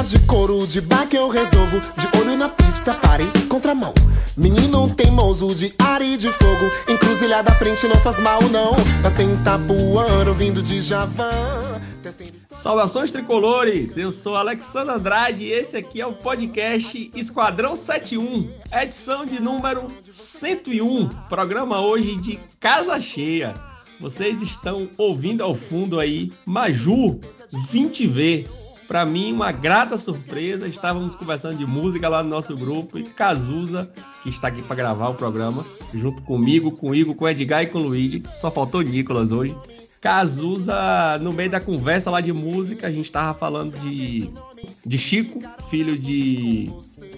Briga de couro, de baque eu resolvo. De olho na pista, pare, contramão. Menino teimoso de ar e de fogo. Encruzilhada frente não faz mal, não. Passei em Tapuã, vindo de Javan. Saudações tricolores, eu sou Alexandre Andrade e esse aqui é o podcast Esquadrão 71, edição de número 101, programa hoje de Casa Cheia. Vocês estão ouvindo ao fundo aí Maju 20V. Para mim, uma grata surpresa. Estávamos conversando de música lá no nosso grupo e Cazuza, que está aqui para gravar o programa, junto comigo, com o Igor, com o Edgar e com o Luigi. Só faltou Nicolas hoje. Cazuza, no meio da conversa lá de música, a gente tava falando de, de Chico, filho de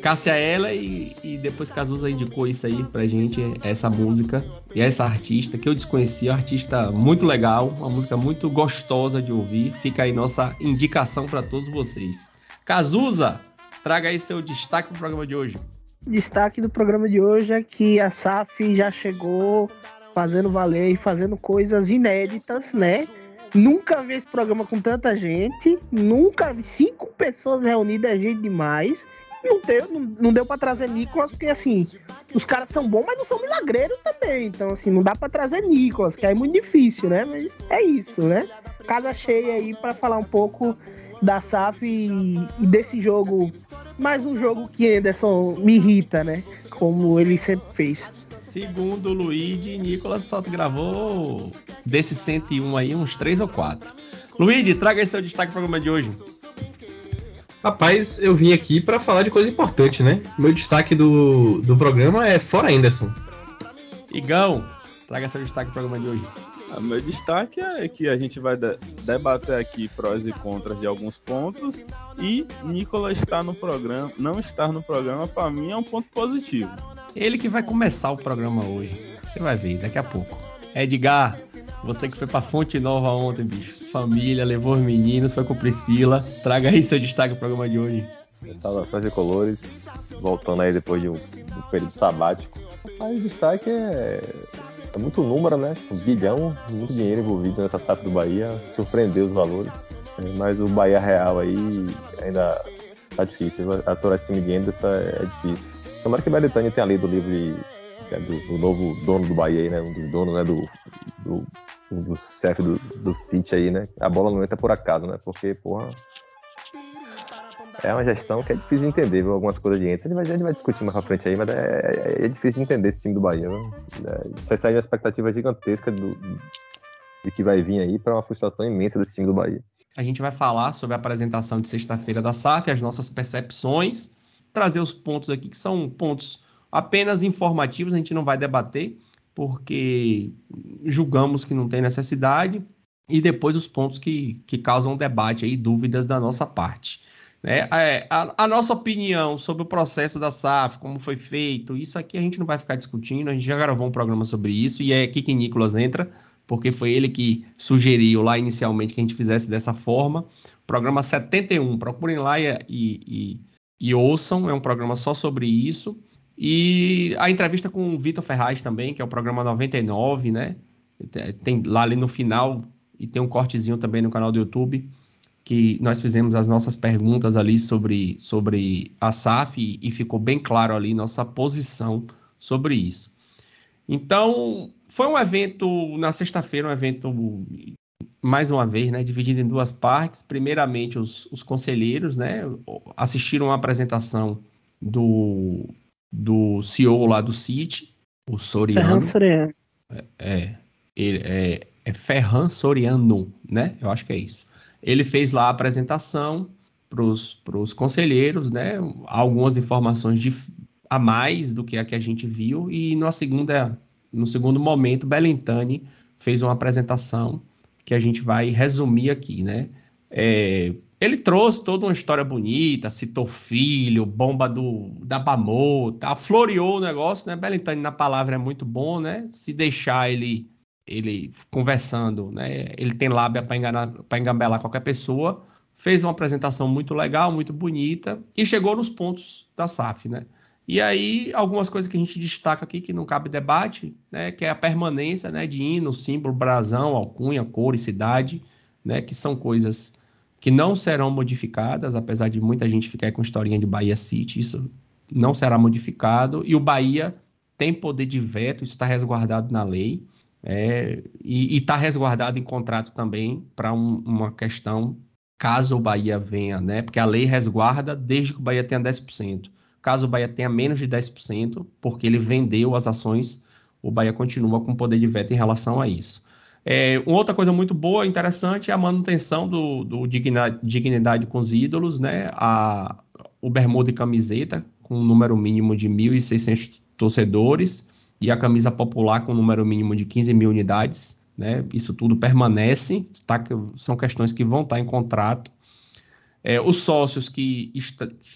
Cássia Ela, e, e depois Cazuza indicou isso aí pra gente, essa música e essa artista que eu desconhecia, artista muito legal, uma música muito gostosa de ouvir. Fica aí nossa indicação para todos vocês. Cazuza, traga aí seu destaque pro programa de hoje. Destaque do programa de hoje é que a SAF já chegou fazendo valer e fazendo coisas inéditas, né? Nunca vi esse programa com tanta gente, nunca vi cinco pessoas reunidas, é gente demais. Não deu, não, não deu para trazer Nicolas, porque assim, os caras são bons, mas não são milagreiros também. Então, assim, não dá para trazer Nicolas, que é muito difícil, né? Mas é isso, né? Casa cheia aí para falar um pouco da SAF e, e, desse jogo. Mais um jogo que Anderson me irrita, né? Como ele sempre fez. Segundo o Luigi, Nicolas só gravou desses 101 aí uns 3 ou 4. Luigi, traga aí seu destaque pro programa de hoje. Rapaz, eu vim aqui para falar de coisa importante, né? Meu destaque do, do programa é Fora Anderson. Igão, traga seu destaque pro programa de hoje. O ah, meu destaque é que a gente vai debater aqui prós e contras de alguns pontos e Nicolas está no programa, não estar no programa para mim é um ponto positivo. Ele que vai começar o programa hoje. Você vai ver daqui a pouco. Edgar, você que foi pra Fonte Nova ontem, bicho. Família, levou os meninos, foi com Priscila. Traga aí seu destaque pro programa de hoje. Saudações de colores. Voltando aí depois de um, um período sabático. Aí o destaque é, é muito número, né? Um bilhão, muito dinheiro envolvido nessa SAF do Bahia. Surpreendeu os valores. Mas o Bahia Real aí ainda tá difícil. Aturar esse time de Anderson é difícil. Tomara que Belitânia tenha lido o livro de, é, do, do, novo dono do Bahia, né? Um dos donos, né? Do, do, do chefe do, do City aí, né? A bola não entra por acaso, né? Porque, porra. É uma gestão que é difícil de entender, viu? Algumas coisas de entra. Vai, a gente vai discutir mais pra frente aí, mas é, é, é difícil de entender esse time do Bahia. É, você sai de uma expectativa gigantesca do, de que vai vir aí para uma frustração imensa desse time do Bahia. A gente vai falar sobre a apresentação de sexta-feira da SAF, as nossas percepções trazer os pontos aqui que são pontos apenas informativos, a gente não vai debater, porque julgamos que não tem necessidade, e depois os pontos que, que causam debate e dúvidas da nossa parte. Né? É, a, a, nossa opinião sobre o processo da SAF, como foi feito, isso aqui a gente não vai ficar discutindo, a gente já gravou um programa sobre isso, e é aqui que Nicolas entra, porque foi ele que sugeriu lá inicialmente que a gente fizesse dessa forma. Programa 71, procurem lá e, e e ouçam, é um programa só sobre isso. E a entrevista com o Vitor Ferraz também, que é o programa 99, né? Tem lá ali no final, e tem um cortezinho também no canal do YouTube, que nós fizemos as nossas perguntas ali sobre, sobre a SAF e, e ficou bem claro ali nossa posição sobre isso. Então, foi um evento na sexta-feira, um evento mais uma vez, né, dividido em duas partes. Primeiramente, os, os conselheiros né, assistiram a apresentação do, do CEO lá do CIT, o Soriano. Ferran Soriano. É, é, ele, é, é Ferran Soriano, né? Eu acho que é isso. Ele fez lá a apresentação para os conselheiros, né? Algumas informações de, a mais do que a que a gente viu. E na segunda, no segundo momento, Belintani fez uma apresentação que a gente vai resumir aqui, né? É, ele trouxe toda uma história bonita, citou filho, bomba do, da Bamota, floreou o negócio, né? Belintani na palavra é muito bom, né? Se deixar ele ele conversando, né? Ele tem lábia para enganar, para engambelar qualquer pessoa. Fez uma apresentação muito legal, muito bonita e chegou nos pontos da SAF, né? E aí, algumas coisas que a gente destaca aqui que não cabe debate, né, que é a permanência né, de hino, símbolo, brasão, alcunha, cor e cidade, né, que são coisas que não serão modificadas, apesar de muita gente ficar com historinha de Bahia City, isso não será modificado, e o Bahia tem poder de veto, isso está resguardado na lei, é, e está resguardado em contrato também para um, uma questão caso o Bahia venha, né? Porque a lei resguarda desde que o Bahia tenha 10%. Caso o Bahia tenha menos de 10%, porque ele vendeu as ações, o Bahia continua com poder de veto em relação a isso. É, uma outra coisa muito boa, interessante, é a manutenção do, do dignidade, dignidade, com os ídolos, né? A, o bermuda e camiseta, com um número mínimo de 1.600 torcedores, e a camisa popular com um número mínimo de 15 mil unidades. Né? Isso tudo permanece, tá? são questões que vão estar em contrato. É, os sócios que,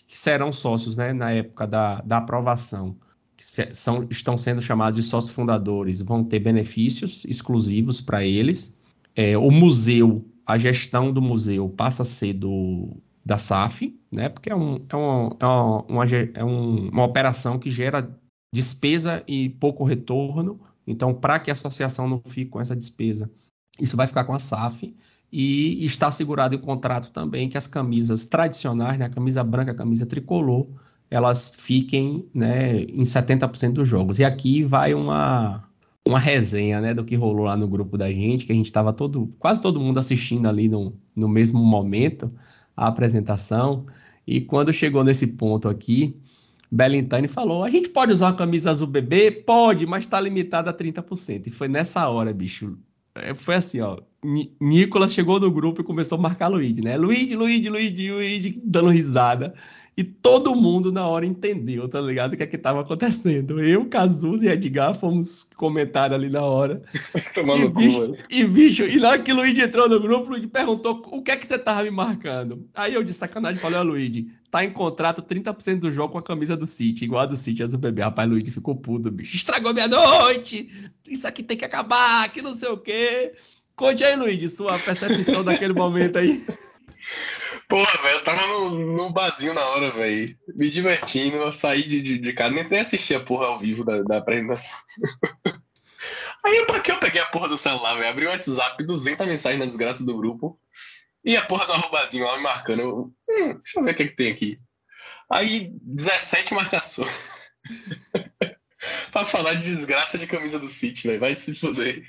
que, serão sócios né, na época da, da aprovação, são, estão sendo chamados de sócios fundadores, vão ter benefícios exclusivos para eles. É, o museu, a gestão do museu passa a ser do, da SAF, né, porque é, um, é, uma, é, uma, é um, uma operação que gera despesa e pouco retorno. Então, para que a associação não fique com essa despesa, isso vai ficar com a SAF. E está assegurado em contrato também que as camisas tradicionais, né, a camisa branca, a camisa tricolor, elas fiquem né, em 70% dos jogos. E aqui vai uma, uma resenha né, do que rolou lá no grupo da gente, que a gente estava todo, quase todo mundo assistindo ali no, no mesmo momento a apresentação. E quando chegou nesse ponto aqui, Bellintani falou: a gente pode usar a camisa azul bebê? Pode, mas está limitada a 30%. E foi nessa hora, bicho. É, foi assim, ó. Nicolas chegou no grupo e começou a marcar Luigi, né? Luigi, Luigi, Luigi, Luigi, dando risada. E todo mundo na hora entendeu, tá ligado? O que é que tava acontecendo. Eu, Cazuz e Edgar fomos comentar ali na hora. Tomando e, bicho, cu, e bicho, e na hora que o Luigi entrou no grupo, o Luigi perguntou o que é que você tava me marcando. Aí eu de sacanagem falei, ó, Luigi, tá em contrato 30% do jogo com a camisa do City, igual a do City, azul bebê. Rapaz, Luigi ficou puto, bicho. Estragou minha noite! Isso aqui tem que acabar, que não sei o quê. Conte aí, Luigi, sua percepção daquele momento aí. Porra, velho, eu tava no, no barzinho na hora, velho. Me divertindo, eu saí de, de, de casa, nem, nem assisti a porra ao vivo da, da apresentação. Aí pra que eu peguei a porra do celular, velho? Abri o WhatsApp, 200 mensagens na desgraça do grupo. E a porra do arrobazinho lá me marcando. Eu, hum, deixa eu ver o que, é que tem aqui. Aí, 17 marcações. pra falar de desgraça de camisa do City, velho. Vai se fuder.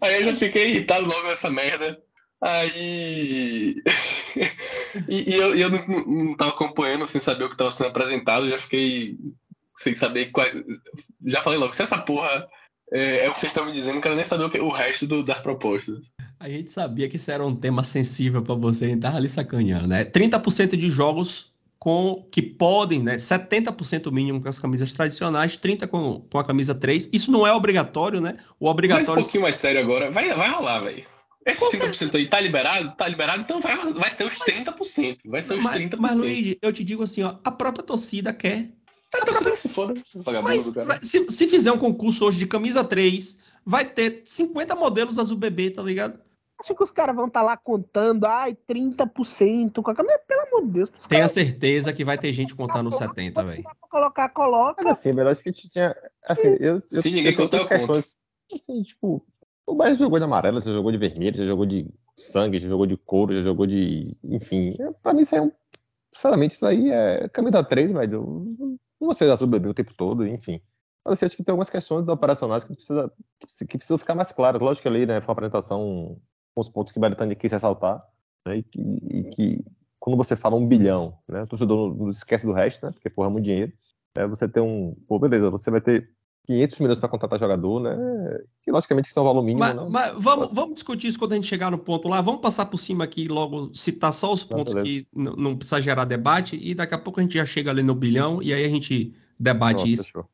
Aí eu já fiquei irritado logo nessa merda. Aí. e, e, eu, eu não, não tava acompanhando sem saber o que estava sendo apresentado, já fiquei sem saber qual. Já falei logo, se essa porra é, é o que vocês estão me dizendo, não quero nem saber o, que, o resto do, das propostas. A gente sabia que isso era um tema sensível para você, a gente tava ali sacaneando, né? 30% de jogos com que podem, né? 70% mínimo com as camisas tradicionais, 30% com, com a camisa 3. Isso não é obrigatório, né? O obrigatório. Mas um pouquinho mais sério agora. Vai, vai rolar, velho. Esse 5% aí tá liberado? Tá liberado, então vai, vai ser os 30%. Vai ser os mas, 30%. Mas, Luigi, eu te digo assim, ó, a própria torcida quer. A torcida que se foda, esses vagabundos do cara. Se, se fizer um concurso hoje de camisa 3, vai ter 50 modelos azul bebê, tá ligado? Acho que os caras vão estar tá lá contando, ai, 30% com a camisa. Pelo amor de Deus. Tenha cara... certeza que vai ter gente contando 70, velho. Colocar, coloca. Mas assim, melhor acho que tinha. Assim, eu. eu Se ninguém contar, eu questões, Assim, tipo, o Bahia jogou de amarelo, você jogou de vermelho, você jogou de sangue, já jogou de couro, já jogou de. Enfim, é, pra mim isso é um. Sinceramente, isso aí é camisa 3, velho. Ser azul bebê o tempo todo, enfim. Mas assim, acho que tem algumas questões operacionais que precisa, que precisam ficar mais claras. Lógico que ali, né, foi uma apresentação com os pontos que o Baritani quis ressaltar, né, e que, e que, quando você fala um bilhão, né, o torcedor não esquece do resto, né, porque porra é muito dinheiro. É, você tem um. Pô, beleza, você vai ter 500 milhões para contratar jogador, né? Que logicamente são valor mínimo. Mas, não, mas vamos, vamos, discutir isso quando a gente chegar no ponto lá. Vamos passar por cima aqui logo, citar só os pontos não, que não precisa gerar debate e daqui a pouco a gente já chega ali no bilhão e aí a gente debate Nossa, isso.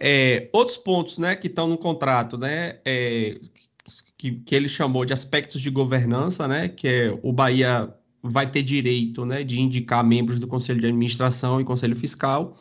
É, outros pontos, né, que estão no contrato, né, é, que, que ele chamou de aspectos de governança, né, que é o Bahia vai ter direito, né, de indicar membros do Conselho de Administração e Conselho Fiscal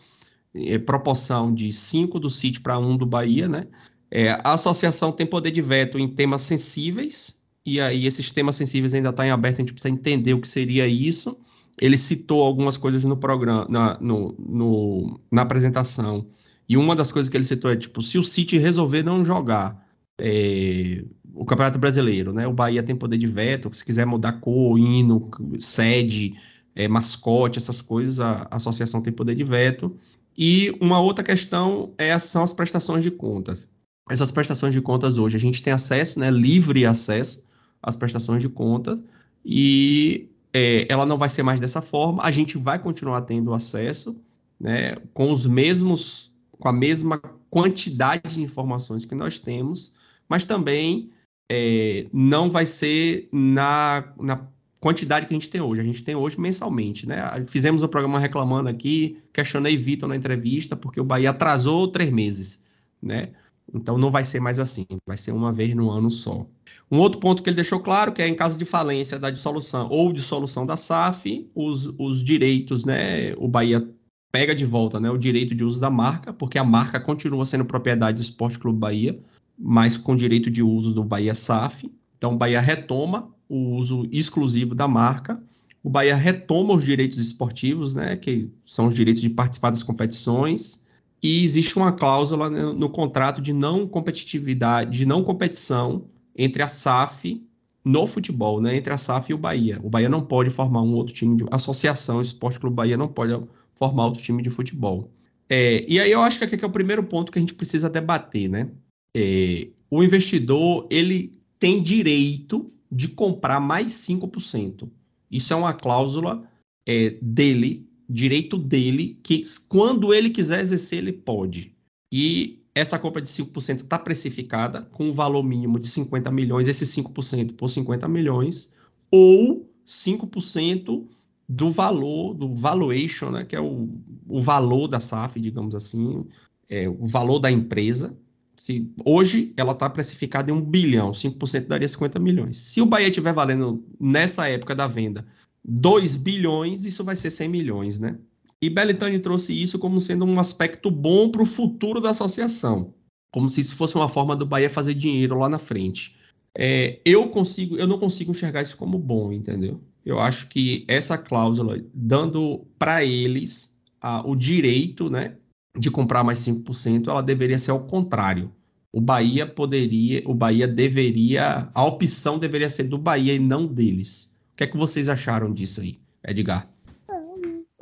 é, proporção de 5 do City para 1 um do Bahia, né? É, a associação tem poder de veto em temas sensíveis, e aí esses temas sensíveis ainda estão tá em aberto, a gente precisa entender o que seria isso. Ele citou algumas coisas no programa, na, no, no, na apresentação, e uma das coisas que ele citou é, tipo, se o City resolver não jogar, é, o Campeonato Brasileiro, né? O Bahia tem poder de veto, se quiser mudar cor, hino, sede, é, mascote, essas coisas, a, a, associação tem poder de veto. E uma outra questão é, são as prestações de contas. Essas prestações de contas hoje, a gente tem acesso, né, livre acesso às prestações de contas, e é, ela não vai ser mais dessa forma, a gente vai continuar tendo acesso, né, com os mesmos, com a mesma quantidade de informações que nós temos, mas também é, não vai ser na, na quantidade que a gente tem hoje. A gente tem hoje mensalmente, né? Fizemos o um programa reclamando aqui, questionei Vitor na entrevista, porque o Bahia atrasou três meses, né? Então não vai ser mais assim, vai ser uma vez no ano só. Um outro ponto que ele deixou claro que é em caso de falência da dissolução ou dissolução da SAF, os, os direitos, né? O Bahia pega de volta né, o direito de uso da marca, porque a marca continua sendo propriedade do Esporte Clube Bahia, mas com direito de uso do Bahia SAF. Então, o Bahia retoma o uso exclusivo da marca. O Bahia retoma os direitos esportivos, né, que são os direitos de participar das competições. E existe uma cláusula no, no contrato de não competitividade, de não competição entre a SAF no futebol, né, entre a SAF e o Bahia. O Bahia não pode formar um outro time de associação, o Esporte Clube Bahia não pode formar outro time de futebol. É, e aí eu acho que aqui é o primeiro ponto que a gente precisa debater, né? É, o investidor ele tem direito de comprar mais 5%. Isso é uma cláusula é, dele, direito dele, que quando ele quiser exercer, ele pode. E essa compra de 5% está precificada com um valor mínimo de 50 milhões, esse 5% por 50 milhões, ou 5% do valor, do valuation, né, que é o, o valor da SAF, digamos assim, é, o valor da empresa, se hoje ela está precificada em um bilhão, 5% daria 50 milhões. Se o Bahia estiver valendo nessa época da venda 2 bilhões, isso vai ser 100 milhões, né? E Belitani trouxe isso como sendo um aspecto bom para o futuro da associação, como se isso fosse uma forma do Bahia fazer dinheiro lá na frente. É, eu consigo, eu não consigo enxergar isso como bom, entendeu? Eu acho que essa cláusula dando para eles a, o direito, né, de comprar mais 5%, ela deveria ser ao contrário. O Bahia poderia, o Bahia deveria, a opção deveria ser do Bahia e não deles. O que é que vocês acharam disso aí, Edgar?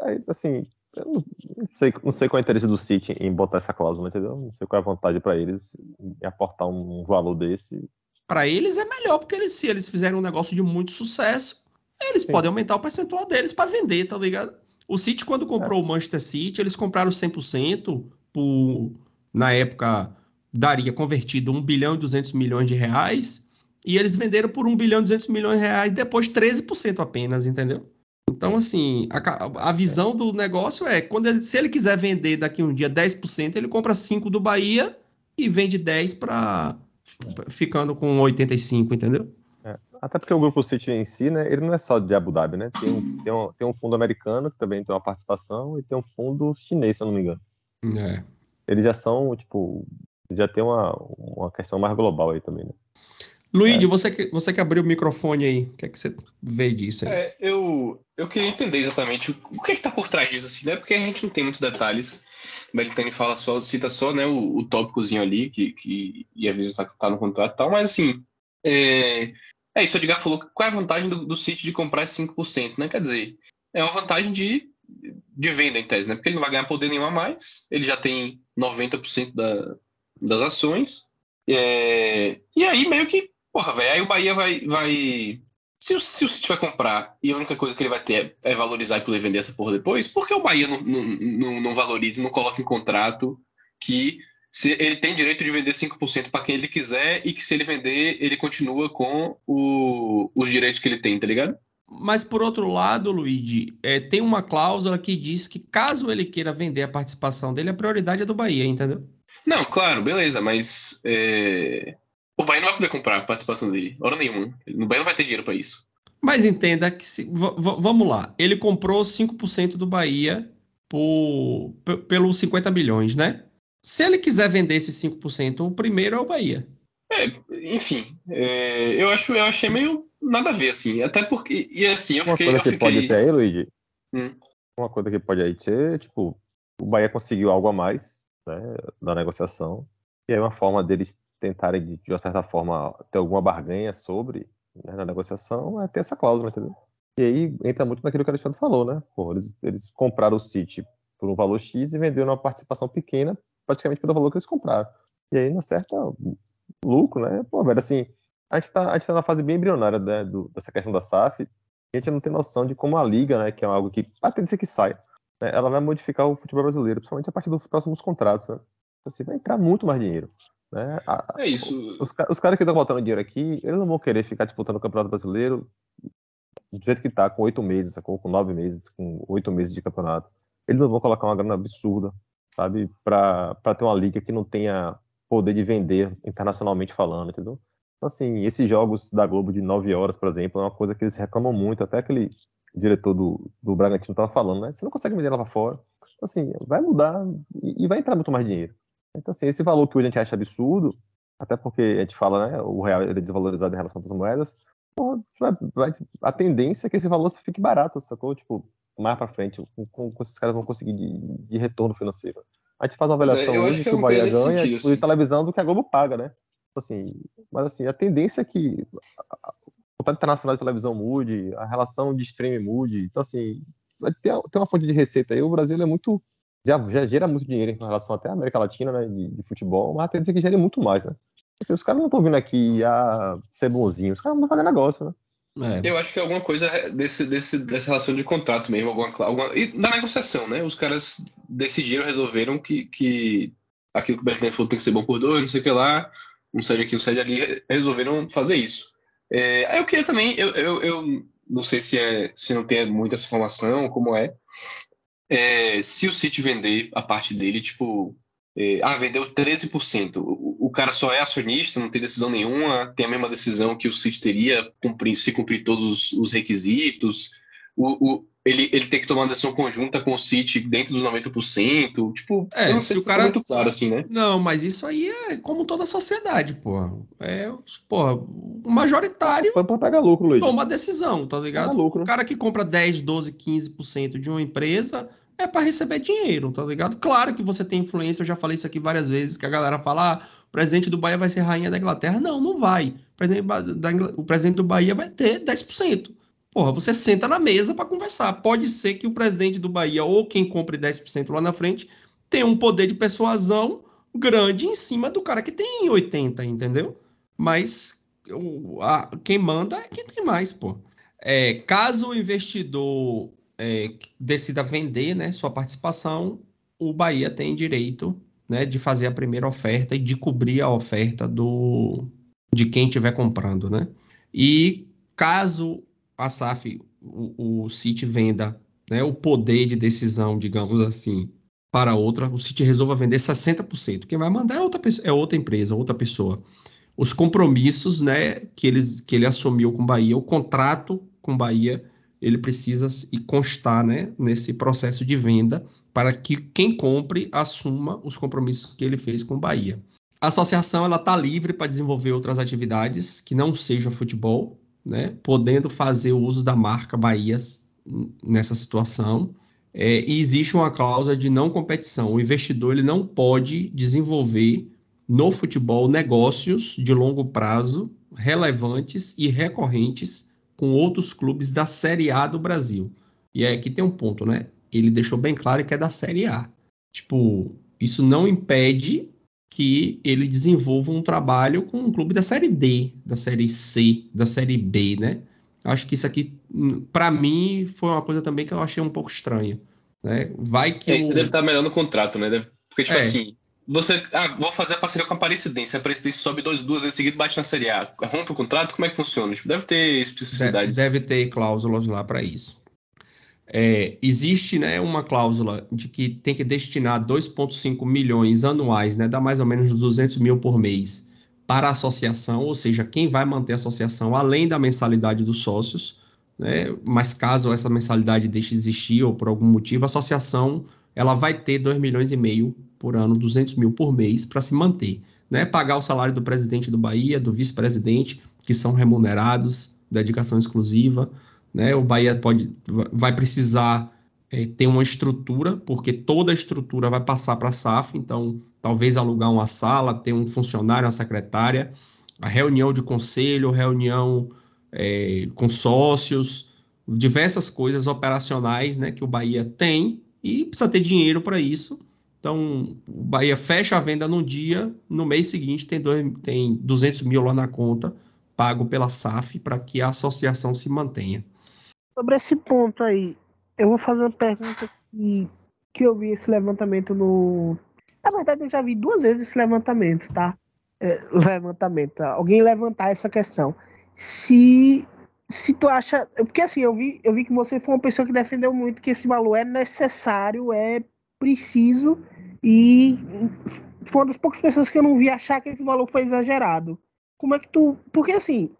É, assim, eu não sei, não sei qual é o interesse do City em botar essa cláusula, entendeu? Não sei qual é a vontade para eles em aportar um valor desse. Para eles é melhor, porque eles, se eles fizerem um negócio de muito sucesso, eles Sim. podem aumentar o percentual deles para vender, tá ligado? O City, quando comprou é. o Manchester City, eles compraram 100% por, na época, daria convertido 1 bilhão e 200 milhões de reais, e eles venderam por 1 bilhão e 200 milhões de reais, depois 13% apenas, entendeu? Então, assim, a, a visão do negócio é, quando ele, se ele quiser vender daqui um dia 10%, ele compra 5 do Bahia e vende 10 para ficando com 85, entendeu? Até porque o Grupo City em si, né, ele não é só de Abu Dhabi, né? Tem um, tem um, tem um fundo americano que também tem uma participação e tem um fundo chinês, se eu não me engano. É. Eles já são, tipo, já tem uma, uma questão mais global aí também, né? Luigi, é. você, que, você que abriu o microfone aí, o que é que você vê disso aí? É, eu, eu queria entender exatamente o, o que é que tá por trás disso, assim, né? Porque a gente não tem muitos detalhes. O Belitani fala só, cita só, né, o, o tópicozinho ali, que, que e às vezes tá, tá no contrato e tal, mas assim, é, é isso, o Edgar falou qual é a vantagem do, do City de comprar 5%, né? Quer dizer, é uma vantagem de, de venda em tese, né? Porque ele não vai ganhar poder nenhum a mais, ele já tem 90% da, das ações. É, e aí meio que, porra, velho, aí o Bahia vai. vai se, o, se o City vai comprar e a única coisa que ele vai ter é, é valorizar e poder vender essa porra depois, por que o Bahia não, não, não, não valoriza, não coloca em contrato que se ele tem direito de vender 5% para quem ele quiser e que se ele vender, ele continua com o, os direitos que ele tem, tá ligado? Mas por outro lado, Luigi, é, tem uma cláusula que diz que caso ele queira vender a participação dele, a prioridade é do Bahia, entendeu? Não, claro, beleza, mas é... o Bahia não vai poder comprar a participação dele, hora nenhuma. O Bahia não vai ter dinheiro para isso. Mas entenda que, se, vamos lá, ele comprou 5% do Bahia por, pelos 50 bilhões, né? Se ele quiser vender esses 5%, o primeiro é o Bahia. É, enfim, é, eu, acho, eu achei meio nada a ver, assim. Até porque. E assim, eu Uma fiquei. Coisa que fiquei... pode ter aí, Luigi. Hum. Uma coisa que pode aí ser, tipo, o Bahia conseguiu algo a mais né, da negociação. E aí uma forma deles tentarem, de, de uma certa forma, ter alguma barganha sobre né, na negociação, é ter essa cláusula, entendeu? E aí entra muito naquilo que o Alexandre falou, né? Pô, eles, eles compraram o City por um valor X e venderam uma participação pequena, praticamente pelo valor que eles compraram. E aí, na certa, lucro, né? Pô, velho, assim, a gente tá, a gente tá na fase bem embrionária né, do, dessa questão da SAF, e a gente não tem noção de como a liga, né, que é algo que, a tendência que sai, né, ela vai modificar o futebol brasileiro, principalmente a partir dos próximos contratos, né? Assim, vai entrar muito mais dinheiro. Né? A, é isso. Os, os caras que estão botando dinheiro aqui, eles não vão querer ficar disputando o Campeonato Brasileiro do jeito que tá, com oito meses, sacou? com nove meses, com oito meses de campeonato. Eles não vão colocar uma grana absurda, sabe, para ter uma liga que não tenha poder de vender internacionalmente falando, entendeu? Então, assim, esses jogos da Globo de nove horas, por exemplo, é uma coisa que eles reclamam muito, até aquele diretor do, do Bragantino estava falando, né? Você não consegue vender lá para fora. Então, assim, vai mudar e, e vai entrar muito mais dinheiro. Então, assim, esse valor que hoje a gente acha absurdo, até porque a gente fala, né, o real é desvalorizado em relação outras moedas, porra, a tendência é que esse valor fique barato, sacou? Tipo, mais para frente, com, com, esses caras vão conseguir de, de, retorno financeiro. A gente faz uma é, avaliação hoje que, que, o Bahia ganha sentido, tipo, de televisão do que a Globo paga, né? Assim, mas assim, a tendência é que o contrato internacional de televisão mude, a relação de streaming mude. Então, assim, ter, ter uma fonte de receita aí. O Brasil é muito. Já, já gera muito dinheiro em relação até à América Latina, né? De, de futebol, mas a tendência é que gere muito mais, né? Assim, os caras não estão vindo aqui a ser bonzinhos, os caras vão fazer negócio, né? É. Eu acho que é alguma coisa desse, desse, dessa relação de contrato mesmo, alguma, alguma, e na negociação, né? Os caras decidiram, resolveram que, que aquilo que o Bertrand falou tem que ser bom por dois, não sei o que lá, um sede aqui, um sede ali, resolveram fazer isso. É, aí eu queria também, eu, eu, eu, não sei se, é, se não tem muita essa informação, como é, é se o City vender a parte dele, tipo, ah, vendeu 13%. O, o, cara só é acionista, não tem decisão nenhuma, tem a mesma decisão que o City teria cumprir, se cumprir todos os requisitos. O, o, ele, ele tem que tomar uma decisão conjunta com o City dentro dos 90%. Tipo, é, não se o cara. Muito claro assim, né? Não, mas isso aí é como toda a sociedade, pô. É, pô, o majoritário. Para pegar lucro, Luiz. Toma decisão, tá ligado? Lucro. O cara que compra 10, 12, 15% de uma empresa é para receber dinheiro, tá ligado? Claro que você tem influência, eu já falei isso aqui várias vezes, que a galera fala, ah, o presidente do Bahia vai ser rainha da Inglaterra. Não, não vai. O presidente, da, o presidente do Bahia vai ter 10%. Porra, você senta na mesa para conversar. Pode ser que o presidente do Bahia ou quem compre 10% lá na frente tenha um poder de persuasão grande em cima do cara que tem 80, entendeu? Mas o, a, quem manda é quem tem mais, pô. É, caso o investidor é, decida vender né, sua participação, o Bahia tem direito né, de fazer a primeira oferta e de cobrir a oferta do, de quem estiver comprando. Né? E caso a SAF, o, o City venda né, o poder de decisão, digamos assim, para outra, o City resolva vender 60%. Quem vai mandar é outra, é outra empresa, outra pessoa. Os compromissos né, que, eles, que ele assumiu com o Bahia, o contrato com o Bahia ele precisa constar né, nesse processo de venda para que quem compre assuma os compromissos que ele fez com o Bahia. A associação ela está livre para desenvolver outras atividades que não sejam futebol, né, podendo fazer o uso da marca Bahia nessa situação. É, e existe uma cláusula de não competição. O investidor ele não pode desenvolver no futebol negócios de longo prazo relevantes e recorrentes com outros clubes da Série A do Brasil. E é aqui tem um ponto, né? Ele deixou bem claro que é da Série A. Tipo, isso não impede que ele desenvolva um trabalho com um clube da Série D, da Série C, da Série B, né? Acho que isso aqui, para mim, foi uma coisa também que eu achei um pouco estranha. Né? Vai que. É, isso o... deve estar melhor no contrato, né? Porque, tipo é. assim, você, ah, vou fazer a parceria com a Aparecidense. A Aparecidense sobe dois, duas vezes seguidas bate na Série A. Rompe o contrato? Como é que funciona? Tipo, deve ter especificidades. Deve, deve ter cláusulas lá para isso. É, existe né, uma cláusula de que tem que destinar 2,5 milhões anuais, né, dá mais ou menos 200 mil por mês, para a associação, ou seja, quem vai manter a associação além da mensalidade dos sócios. Né, mas caso essa mensalidade deixe de existir ou por algum motivo, a associação ela vai ter 2 milhões e meio por ano, 200 mil por mês para se manter. Né? Pagar o salário do presidente do Bahia, do vice-presidente, que são remunerados, dedicação exclusiva. Né? O Bahia pode, vai precisar é, ter uma estrutura, porque toda a estrutura vai passar para a SAF, então talvez alugar uma sala, ter um funcionário, uma secretária, a reunião de conselho, reunião é, com sócios, diversas coisas operacionais né, que o Bahia tem e precisa ter dinheiro para isso. Então, o Bahia fecha a venda num dia, no mês seguinte tem, dois, tem 200 mil lá na conta, pago pela SAF, para que a associação se mantenha. Sobre esse ponto aí, eu vou fazer uma pergunta que, que eu vi esse levantamento no. Na verdade, eu já vi duas vezes esse levantamento, tá? É, levantamento. Alguém levantar essa questão. Se se tu acha. Porque assim, eu vi, eu vi que você foi uma pessoa que defendeu muito que esse valor é necessário, é preciso, e foi uma das poucas pessoas que eu não vi achar que esse valor foi exagerado. Como é que tu. Porque assim.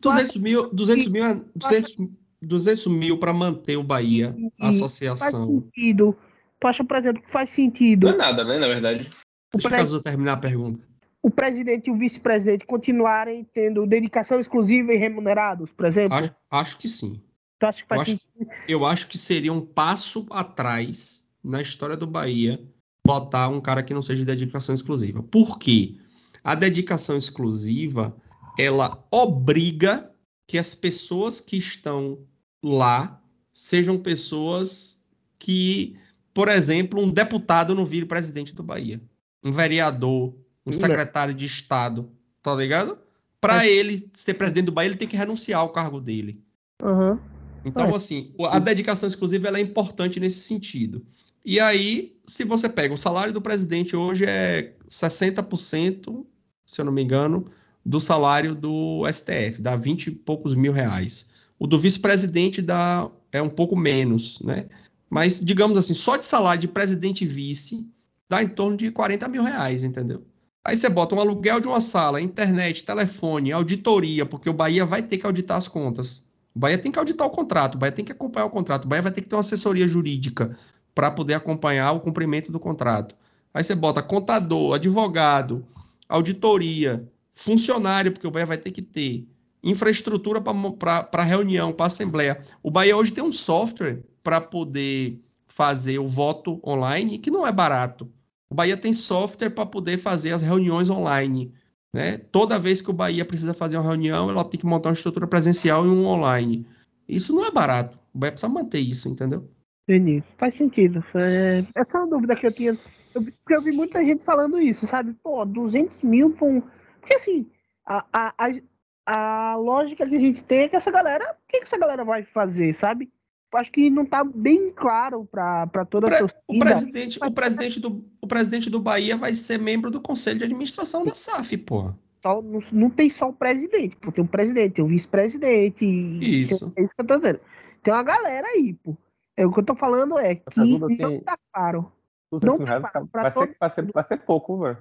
200 mil, 200 mil, 200, 200 mil para manter o Bahia, a associação. Faz sentido. Tu acha, por exemplo, que faz sentido. Não é nada, né, na verdade. Deixa pre... eu terminar a pergunta. O presidente e o vice-presidente continuarem tendo dedicação exclusiva e remunerados, por exemplo? Acho, acho que sim. Tu acha que faz eu, sentido? acho, eu acho que seria um passo atrás na história do Bahia botar um cara que não seja de dedicação exclusiva. Por quê? A dedicação exclusiva, ela obriga que as pessoas que estão lá sejam pessoas que, por exemplo, um deputado não vire presidente do Bahia, um vereador, um secretário de Estado, tá ligado? Para é. ele ser presidente do Bahia, ele tem que renunciar ao cargo dele. Uhum. Então, é. assim, a dedicação exclusiva é importante nesse sentido. E aí, se você pega o salário do presidente hoje é 60%, se eu não me engano, do salário do STF, dá 20 e poucos mil reais. O do vice-presidente dá é um pouco menos, né? Mas, digamos assim, só de salário de presidente e vice dá em torno de 40 mil reais, entendeu? Aí você bota um aluguel de uma sala, internet, telefone, auditoria, porque o Bahia vai ter que auditar as contas. O Bahia tem que auditar o contrato, o Bahia tem que acompanhar o contrato, o Bahia vai ter que ter uma assessoria jurídica para poder acompanhar o cumprimento do contrato. Aí você bota contador, advogado, auditoria, funcionário, porque o Bahia vai ter que ter infraestrutura para reunião, para assembleia. O Bahia hoje tem um software para poder fazer o voto online, que não é barato. O Bahia tem software para poder fazer as reuniões online. Né? Toda vez que o Bahia precisa fazer uma reunião, ela tem que montar uma estrutura presencial e um online. Isso não é barato. O Bahia precisa manter isso, entendeu? Entendi. Faz sentido. É... Essa é uma dúvida que eu tinha. Eu, porque eu vi muita gente falando isso, sabe? Pô, 200 mil para um. Porque assim, a, a, a lógica que a gente tem é que essa galera, o que, que essa galera vai fazer, sabe? Acho que não está bem claro para toda a torcida. O presidente, o, presidente do, o presidente do Bahia vai ser membro do conselho de administração da SAF, pô. Só, não, não, tem só o presidente, pô. Tem o presidente, tem o vice-presidente. Isso. É isso que eu tô dizendo. Tem uma galera aí, pô. É, o que eu tô falando é que assim, não tá claro. Não tá claro vai, ser, vai, ser, vai ser pouco, velho.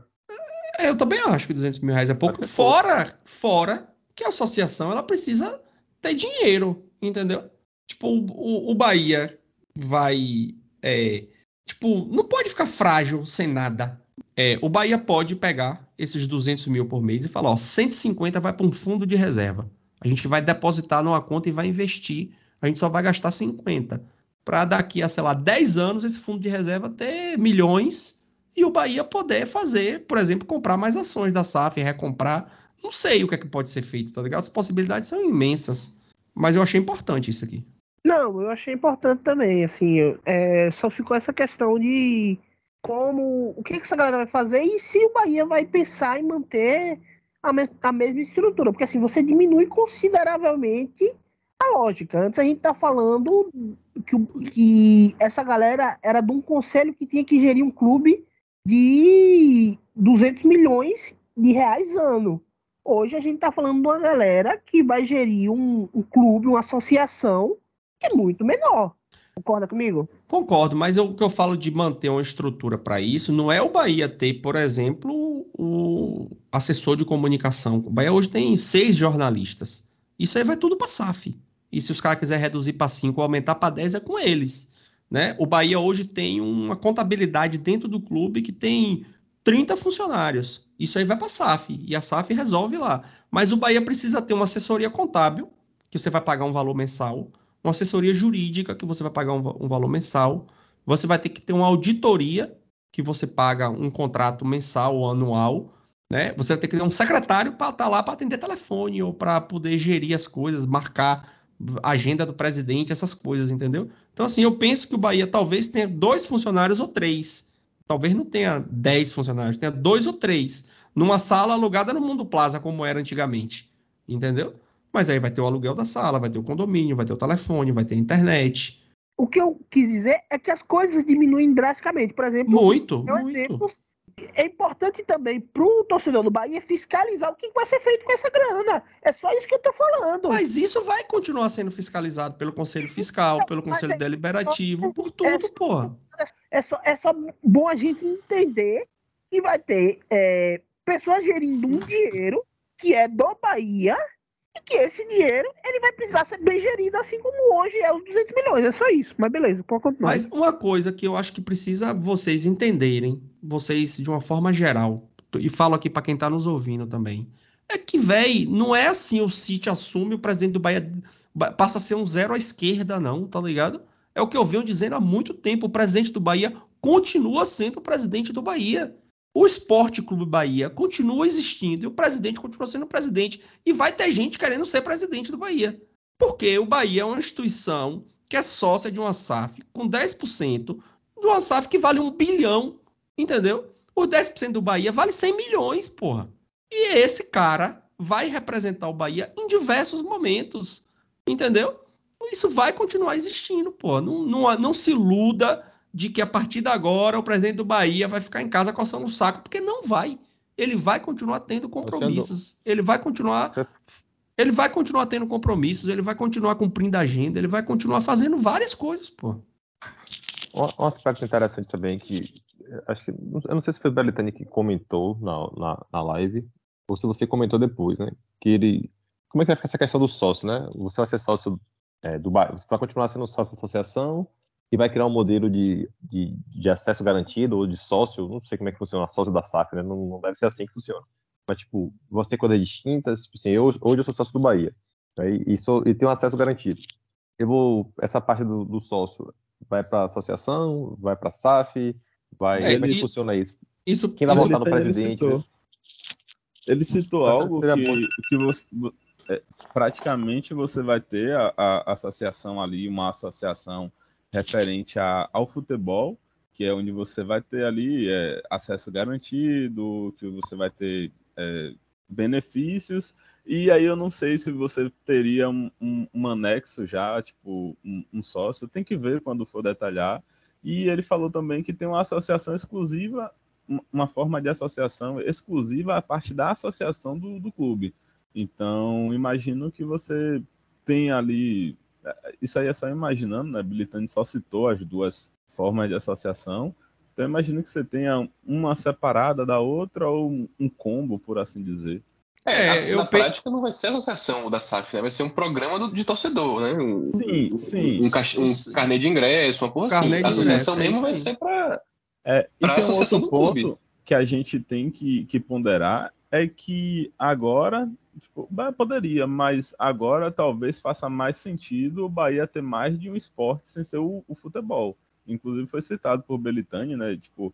É, eu também acho que 200 mil reais é pouco. Fora, pouco. fora que a associação ela precisa ter dinheiro, entendeu? Tipo, o, o Bahia vai. É, tipo, não pode ficar frágil sem nada. É, o Bahia pode pegar esses 200 mil por mês e falar: ó, 150 vai para um fundo de reserva. A gente vai depositar numa conta e vai investir. A gente só vai gastar 50. Para daqui a, sei lá, 10 anos, esse fundo de reserva ter milhões e o Bahia poder fazer, por exemplo, comprar mais ações da SAF, recomprar. Não sei o que é que pode ser feito, tá ligado? As possibilidades são imensas. Mas eu achei importante isso aqui. Não, eu achei importante também, assim, é, só ficou essa questão de como, o que, que essa galera vai fazer e se o Bahia vai pensar em manter a, me, a mesma estrutura, porque assim, você diminui consideravelmente a lógica. Antes a gente tá falando que, que essa galera era de um conselho que tinha que gerir um clube de 200 milhões de reais ano. Hoje a gente está falando de uma galera que vai gerir um, um, clube, uma associação que é muito menor. Concorda comigo? Concordo, mas o que eu falo de manter uma estrutura para isso não é o Bahia ter, por exemplo, o assessor de comunicação. O Bahia hoje tem seis jornalistas. Isso aí vai tudo para SAF. E se os caras quiserem reduzir para cinco ou aumentar para dez, é com eles. Né? O Bahia hoje tem uma contabilidade dentro do clube que tem 30 funcionários. Isso aí vai para a SAF e a SAF resolve lá. Mas o Bahia precisa ter uma assessoria contábil, que você vai pagar um valor mensal, uma assessoria jurídica que você vai pagar um, um valor mensal. Você vai ter que ter uma auditoria que você paga um contrato mensal ou anual. Né? Você vai ter que ter um secretário para estar tá lá para atender telefone ou para poder gerir as coisas, marcar agenda do presidente, essas coisas, entendeu? Então, assim, eu penso que o Bahia talvez tenha dois funcionários ou três. Talvez não tenha dez funcionários, tenha dois ou três. Numa sala alugada no Mundo Plaza, como era antigamente. Entendeu? Mas aí vai ter o aluguel da sala, vai ter o condomínio, vai ter o telefone, vai ter a internet. O que eu quis dizer é que as coisas diminuem drasticamente. Por exemplo, muito, muito. Exemplo, é importante também para o torcedor do Bahia fiscalizar o que vai ser feito com essa grana. É só isso que eu estou falando. Mas isso vai continuar sendo fiscalizado pelo Conselho Fiscal, pelo Conselho é Deliberativo, por tudo, é porra. É só, é só bom a gente entender que vai ter é, pessoas gerindo um dinheiro que é do Bahia e que esse dinheiro ele vai precisar ser bem gerido, assim como hoje é os 200 milhões. É só isso. Mas beleza, pode continuar. Mas uma coisa que eu acho que precisa vocês entenderem, vocês de uma forma geral, e falo aqui para quem está nos ouvindo também, é que, velho, não é assim o City assume o presidente do Bahia passa a ser um zero à esquerda, não, tá ligado? É o que eu venho dizendo há muito tempo. O presidente do Bahia continua sendo o presidente do Bahia. O Esporte Clube Bahia continua existindo e o presidente continua sendo presidente. E vai ter gente querendo ser presidente do Bahia. Porque o Bahia é uma instituição que é sócia de uma SAF com 10% de uma SAF que vale um bilhão, entendeu? O 10% do Bahia vale 100 milhões, porra. E esse cara vai representar o Bahia em diversos momentos, entendeu? Isso vai continuar existindo, pô. Não, não, não se iluda de que a partir de agora o presidente do Bahia vai ficar em casa coçando o saco, porque não vai. Ele vai continuar tendo compromissos. Ele vai continuar. Ele vai continuar tendo compromissos, ele vai continuar cumprindo a agenda, ele vai continuar fazendo várias coisas, pô. Um, aspecto interessante também que acho que eu não sei se foi o Belitani que comentou na, na, na live ou se você comentou depois, né? Que ele como é que vai ficar essa questão do sócio, né? Você vai ser sócio é, do você vai continuar sendo sócio da associação e vai criar um modelo de, de, de, acesso garantido ou de sócio, não sei como é que funciona, sócio da SAF, né? Não, não, deve ser assim que funciona. Mas, tipo, você tem coisas distintas, tipo assim, eu, hoje eu sou sócio do Bahia, né? e, sou, e tenho acesso garantido. Eu vou, essa parte do, do sócio vai para a associação, vai para a SAF, vai, é, como é que funciona isso? isso Quem vai votar no presidente? Ele citou, ele citou algo que, que você, é, praticamente você vai ter a, a associação ali, uma associação referente a, ao futebol, que é onde você vai ter ali é, acesso garantido, que você vai ter é, benefícios, e aí eu não sei se você teria um, um, um anexo já, tipo um, um, sócio, tem que ver quando for detalhar. E ele falou também que tem uma associação exclusiva, uma forma de associação exclusiva a parte da associação do, do clube. Então, imagino que você tem ali isso aí é só imaginando, né? Bilitani só citou as duas formas de associação. Então imagino que você tenha uma separada da outra ou um combo, por assim dizer. É, na, eu na pe... prática não vai ser a associação da SAF, né? Vai ser um programa do, de torcedor, né? Um, sim, sim. Um, um, um carnê de ingresso, uma porra assim. A associação mesmo vai ser para é, a associação um do clube. que a gente tem que, que ponderar é que agora Tipo, poderia, mas agora talvez faça mais sentido o Bahia ter mais de um esporte sem ser o, o futebol. Inclusive foi citado por Belitani, né? Tipo,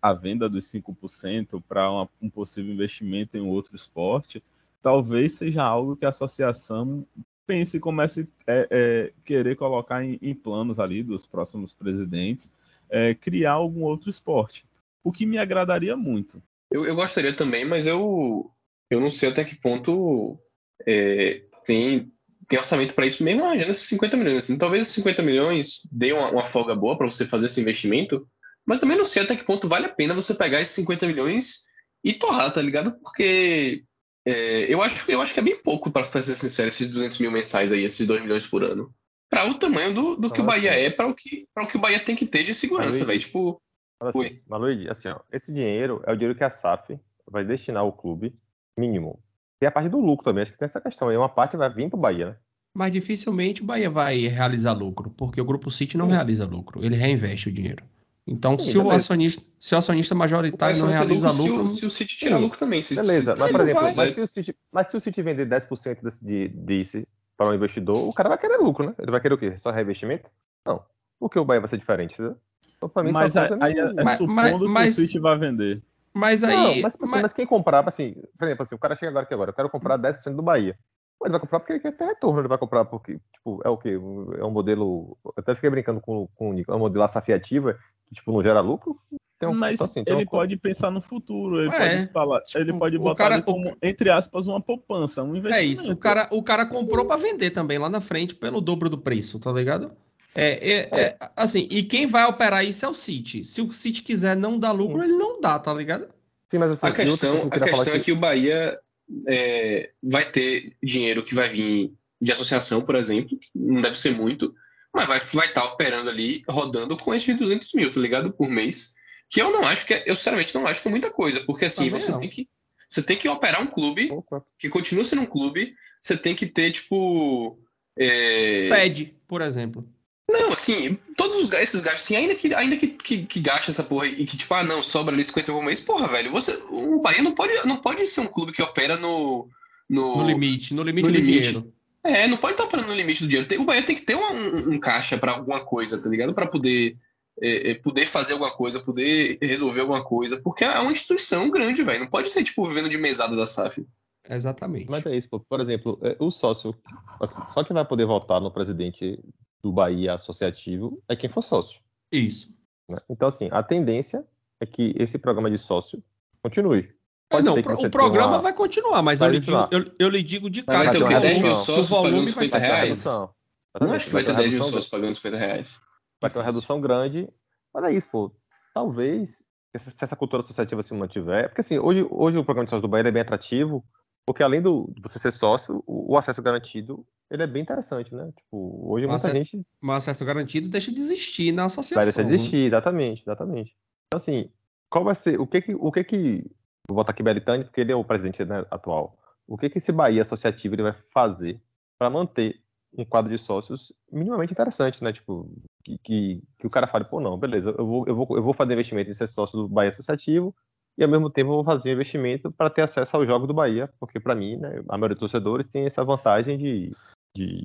a venda dos 5% para um possível investimento em outro esporte, talvez seja algo que a associação pense e comece a é, é, querer colocar em, em, planos ali dos próximos presidentes, é, criar algum outro esporte. O que me agradaria muito. Eu, eu gostaria também, mas eu, eu não sei até que ponto é, tem, tem orçamento para isso, mesmo arranjando esses 50 milhões. Assim, talvez esses 50 milhões dê uma, uma folga boa para você fazer esse investimento, mas também não sei até que ponto vale a pena você pegar esses 50 milhões e torrar, tá ligado? Porque é, eu, acho, eu acho que é bem pouco, para ser sincero, esses 200 mil mensais aí, esses 2 milhões por ano. Para o tamanho do, do que o Bahia é, para o, que, o que o Bahia tem que ter de segurança, velho. Tipo. Assim, Maluí, assim, ó, esse dinheiro é o dinheiro que a SAF vai destinar ao clube mínimo. Tem a parte do lucro também, acho que tem essa questão aí. Uma parte vai vir para o Bahia, né? Mas dificilmente o Bahia vai realizar lucro, porque o Grupo City não Sim. realiza lucro, ele reinveste o dinheiro. Então, Sim, se, o acionista, se o acionista majoritário não realiza lucro. Se, se, o City tirar lucro também. Se, beleza, mas por exemplo, mas, se o City, mas se o City vender 10% desse, de, desse, para um investidor, o cara vai querer lucro, né? Ele vai querer o quê? Só reinvestimento? Não. Por que o Bahia vai ser diferente? Entendeu? Então, mim, mas aí, aí é, é supondo mas, que mas, o City vai vender. Mas aí. Não, mas, assim, mas... mas, quem comprar, assim, por exemplo, assim, o cara chega agora aqui agora, eu quero comprar 10% do Bahia. Ele vai comprar porque ele quer ter retorno, ele vai comprar porque, tipo, é o quê? É um modelo. Eu até fiquei brincando com, com o Nico, é um modelo afiativa que, tipo, não gera lucro. Um, Mas então, assim, ele um... pode pensar no futuro, ele é, pode falar, tipo, ele pode botar cara, como, entre aspas, uma poupança, um investimento. É isso, o cara, o cara comprou para vender também lá na frente pelo dobro do preço, tá ligado? É, é, é, assim, e quem vai operar isso é o City. Se o City quiser não dar lucro, ele não dá, tá ligado? Sim, mas assim, a questão, a questão é que... que o Bahia é, vai ter dinheiro que vai vir de associação, por exemplo, não deve ser muito, mas vai estar vai tá operando ali, rodando com esses 200 mil, tá ligado? Por mês. Que eu não acho que é, eu sinceramente não acho que é muita coisa, porque assim, Também você não. tem que você tem que operar um clube Opa. que continua sendo um clube, você tem que ter, tipo. É... Sede, por exemplo. Não, assim, todos esses gastos, assim, ainda que, ainda que, que, que gaste essa porra e que, tipo, ah, não, sobra ali 50 por mês, porra, velho, você, o Bahia não pode, não pode ser um clube que opera no... No, no limite, no limite no do limite. dinheiro. É, não pode estar operando no limite do dinheiro. O Bahia tem que ter um, um, um caixa para alguma coisa, tá ligado? Para poder, é, é, poder fazer alguma coisa, poder resolver alguma coisa, porque é uma instituição grande, velho, não pode ser, tipo, vivendo de mesada da SAF. Exatamente. Mas é isso, pô. por exemplo, é, o sócio, assim, só quem vai poder votar no presidente do Bahia associativo é quem for sócio. Isso. Né? Então, assim, a tendência é que esse programa de sócio continue. Pode não, o programa uma... vai continuar, mas vai eu, lhe digo, eu, eu, lhe digo, de cara que o volume, 10 mil sócios o vai ser reais. Não acho que vai ter 10 mil sócios pagando 50 reais. Vai ter uma redução grande. Mas é isso, pô. Talvez, se essa cultura associativa se mantiver. Porque assim, hoje, hoje o programa de sócio do Bahia é bem atrativo, porque além do, de você ser sócio, o, o acesso garantido ele é bem interessante, né? Tipo, hoje muita gente. Mas acesso garantido deixa de existir na associação. Vai deixar de existir, né? exatamente, exatamente. Então, assim, qual vai ser. O que que. O que, que vou botar aqui Belitani, porque ele é o presidente né, atual. O que que esse Bahia associativo ele vai fazer para manter um quadro de sócios minimamente interessante, né? Tipo, que, que, que, o cara fale, pô, não, beleza, eu vou, eu vou, eu vou fazer investimento em ser sócio do Bahia Associativo e ao mesmo tempo eu vou fazer investimento para ter acesso ao jogo do Bahia, porque para mim, né, a maioria dos torcedores tem essa vantagem de de,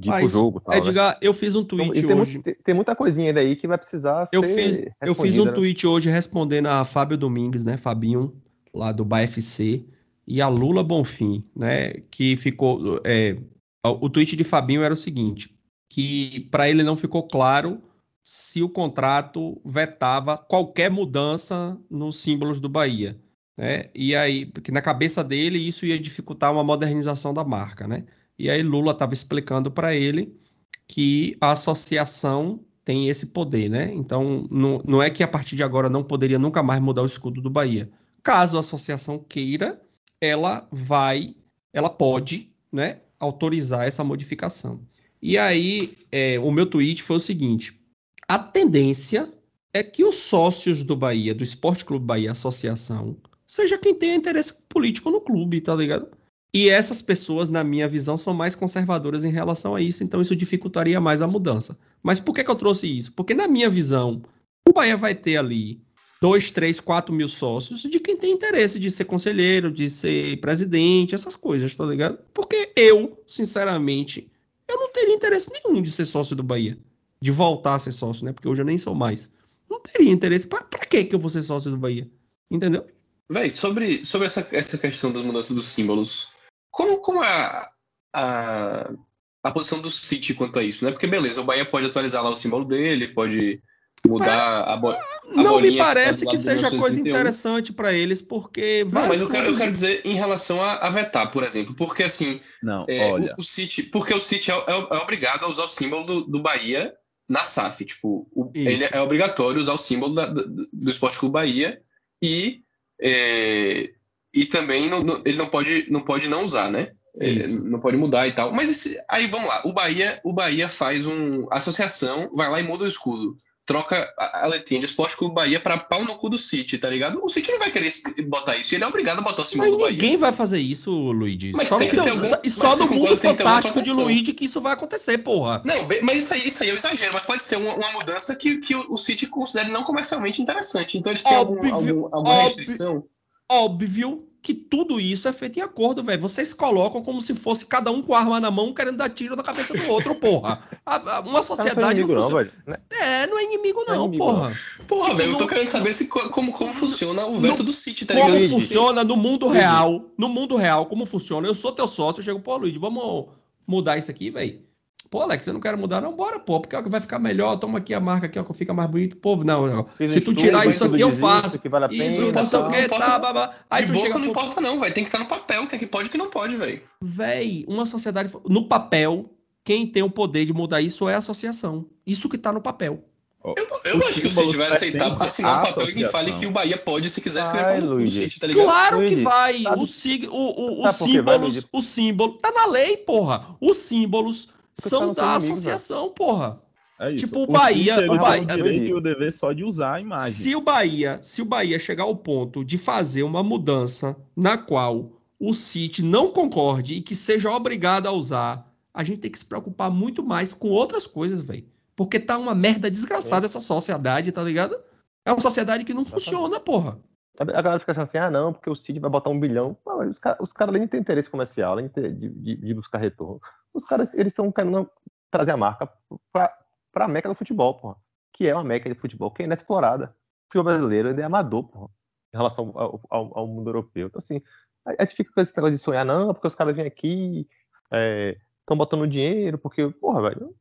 de Mas, ir pro jogo. Tal, Edgar, né? eu fiz um então, tweet tem, hoje. Tem, tem, muita coisinha daí que vai precisar eu fiz, Eu fiz um né? tweet hoje respondendo a Fábio Domingues, né? Fabinho, lá do BFC, e a Lula Bonfim, né? Que ficou. É, o tweet de Fabinho era o seguinte: que para ele não ficou claro se o contrato vetava qualquer mudança nos símbolos do Bahia. Né? E aí, porque na cabeça dele isso ia dificultar uma modernização da marca, né? E aí Lula estava explicando para ele que a associação tem esse poder, né? Então, não, não é que a partir de agora não poderia nunca mais mudar o escudo do Bahia. Caso a associação queira, ela vai, ela pode, né, autorizar essa modificação. E aí, é, o meu tweet foi o seguinte: a tendência é que os sócios do Bahia, do Esporte Clube Bahia Associação, seja quem tenha interesse político no clube, tá ligado? E essas pessoas, na minha visão, são mais conservadoras em relação a isso, então isso dificultaria mais a mudança. Mas por que, que eu trouxe isso? Porque, na minha visão, o Bahia vai ter ali 2, 3, 4 mil sócios de quem tem interesse de ser conselheiro, de ser presidente, essas coisas, tá ligado? Porque eu, sinceramente, eu não teria interesse nenhum de ser sócio do Bahia. De voltar a ser sócio, né? Porque hoje eu nem sou mais. Não teria interesse. Pra, pra que eu vou ser sócio do Bahia? Entendeu? Véi, sobre, sobre essa, essa questão das mudanças dos símbolos, como, como é a, a, a posição do City quanto a isso, né? Porque beleza, o Bahia pode atualizar lá o símbolo dele, pode mudar a, bo a Não me parece que seja coisa interessante para eles, porque. Não, mas eu quero, eu quero dizer em relação a, a vetar, por exemplo, porque assim. Não, é, olha. O, o, City, porque o City é, é, é, obrigado a usar o símbolo do, do Bahia na SAF. Tipo, o, ele é obrigatório usar o símbolo da, do, do Esporte Clube Bahia e. É, e também não, não, ele não pode, não pode não usar, né? Isso. Não pode mudar e tal. Mas esse, aí vamos lá. O Bahia, o Bahia faz um associação, vai lá e muda o escudo. Troca a, a letrinha de Esporte Clube Bahia para pau no cu do City, tá ligado? O City não vai querer botar isso. Ele é obrigado a botar o símbolo do Bahia. Ninguém vai fazer isso, Luigi. Mas só tem que ter algum, E só no mundo fantástico de Luigi que isso vai acontecer, porra. Não, mas isso aí, isso aí eu exagero. Mas pode ser uma, uma mudança que, que o City considere não comercialmente interessante. Então eles têm óbvio, algum, algum, alguma restrição óbvio que tudo isso é feito em acordo, velho. Vocês colocam como se fosse cada um com a arma na mão querendo dar tiro na cabeça do outro, porra. A, a, uma sociedade. Não, é inimigo, não, velho. É, não é inimigo, não, não é inimigo, porra. Porra, tipo, velho, eu tô querendo saber se, como, como funciona o veto no, do City, tá ligado? Como funciona no mundo real. No mundo real, como funciona? Eu sou teu sócio, eu chego, pô, Luiz, vamos mudar isso aqui, velho. Pô, Alex, você não quer mudar, não? Bora, pô, porque vai ficar melhor. Toma aqui a marca aqui, ó, que fica mais bonito. Pô, não, se tu tirar isso aqui, eu faço. Que vale a pena, isso, não importa o que, tá, babá. Aí de tu chega, não importa, não, vai. Tem que estar no papel, o que é que pode e o que não pode, velho. Véi, uma sociedade. No papel, quem tem o poder de mudar isso é a associação. Isso que tá no papel. Eu, eu acho que se tiver aceitar assinar um papel e fale que o Bahia pode, se quiser escrever como o City, tá ligado? Claro Luigi, que vai. Sabe, o, sig, o, o, os símbolos, vai, o símbolo. Tá na lei, porra. Os símbolos são da associação, porra. É isso. Tipo, o, o Bahia. o Bahia o direito e o dever só de usar a imagem. Se o Bahia, se o Bahia chegar ao ponto de fazer uma mudança na qual o City não concorde e que seja obrigado a usar, a gente tem que se preocupar muito mais com outras coisas, velho. Porque tá uma merda desgraçada é. essa sociedade, tá ligado? É uma sociedade que não funciona, porra. A galera fica assim, ah, não, porque o City vai botar um bilhão. os caras cara, de ter interesse comercial, além de, de, de buscar retorno, os caras, eles estão querendo trazer a marca para a meca do futebol, porra. Que é uma meca de futebol que é inexplorada. O futebol brasileiro ele é amador, porra, em relação ao, ao, ao, mundo europeu. Então, assim, a gente fica com esse negócio de sonhar, não, porque os caras vêm aqui, estão é, botando dinheiro, porque, porra, velho,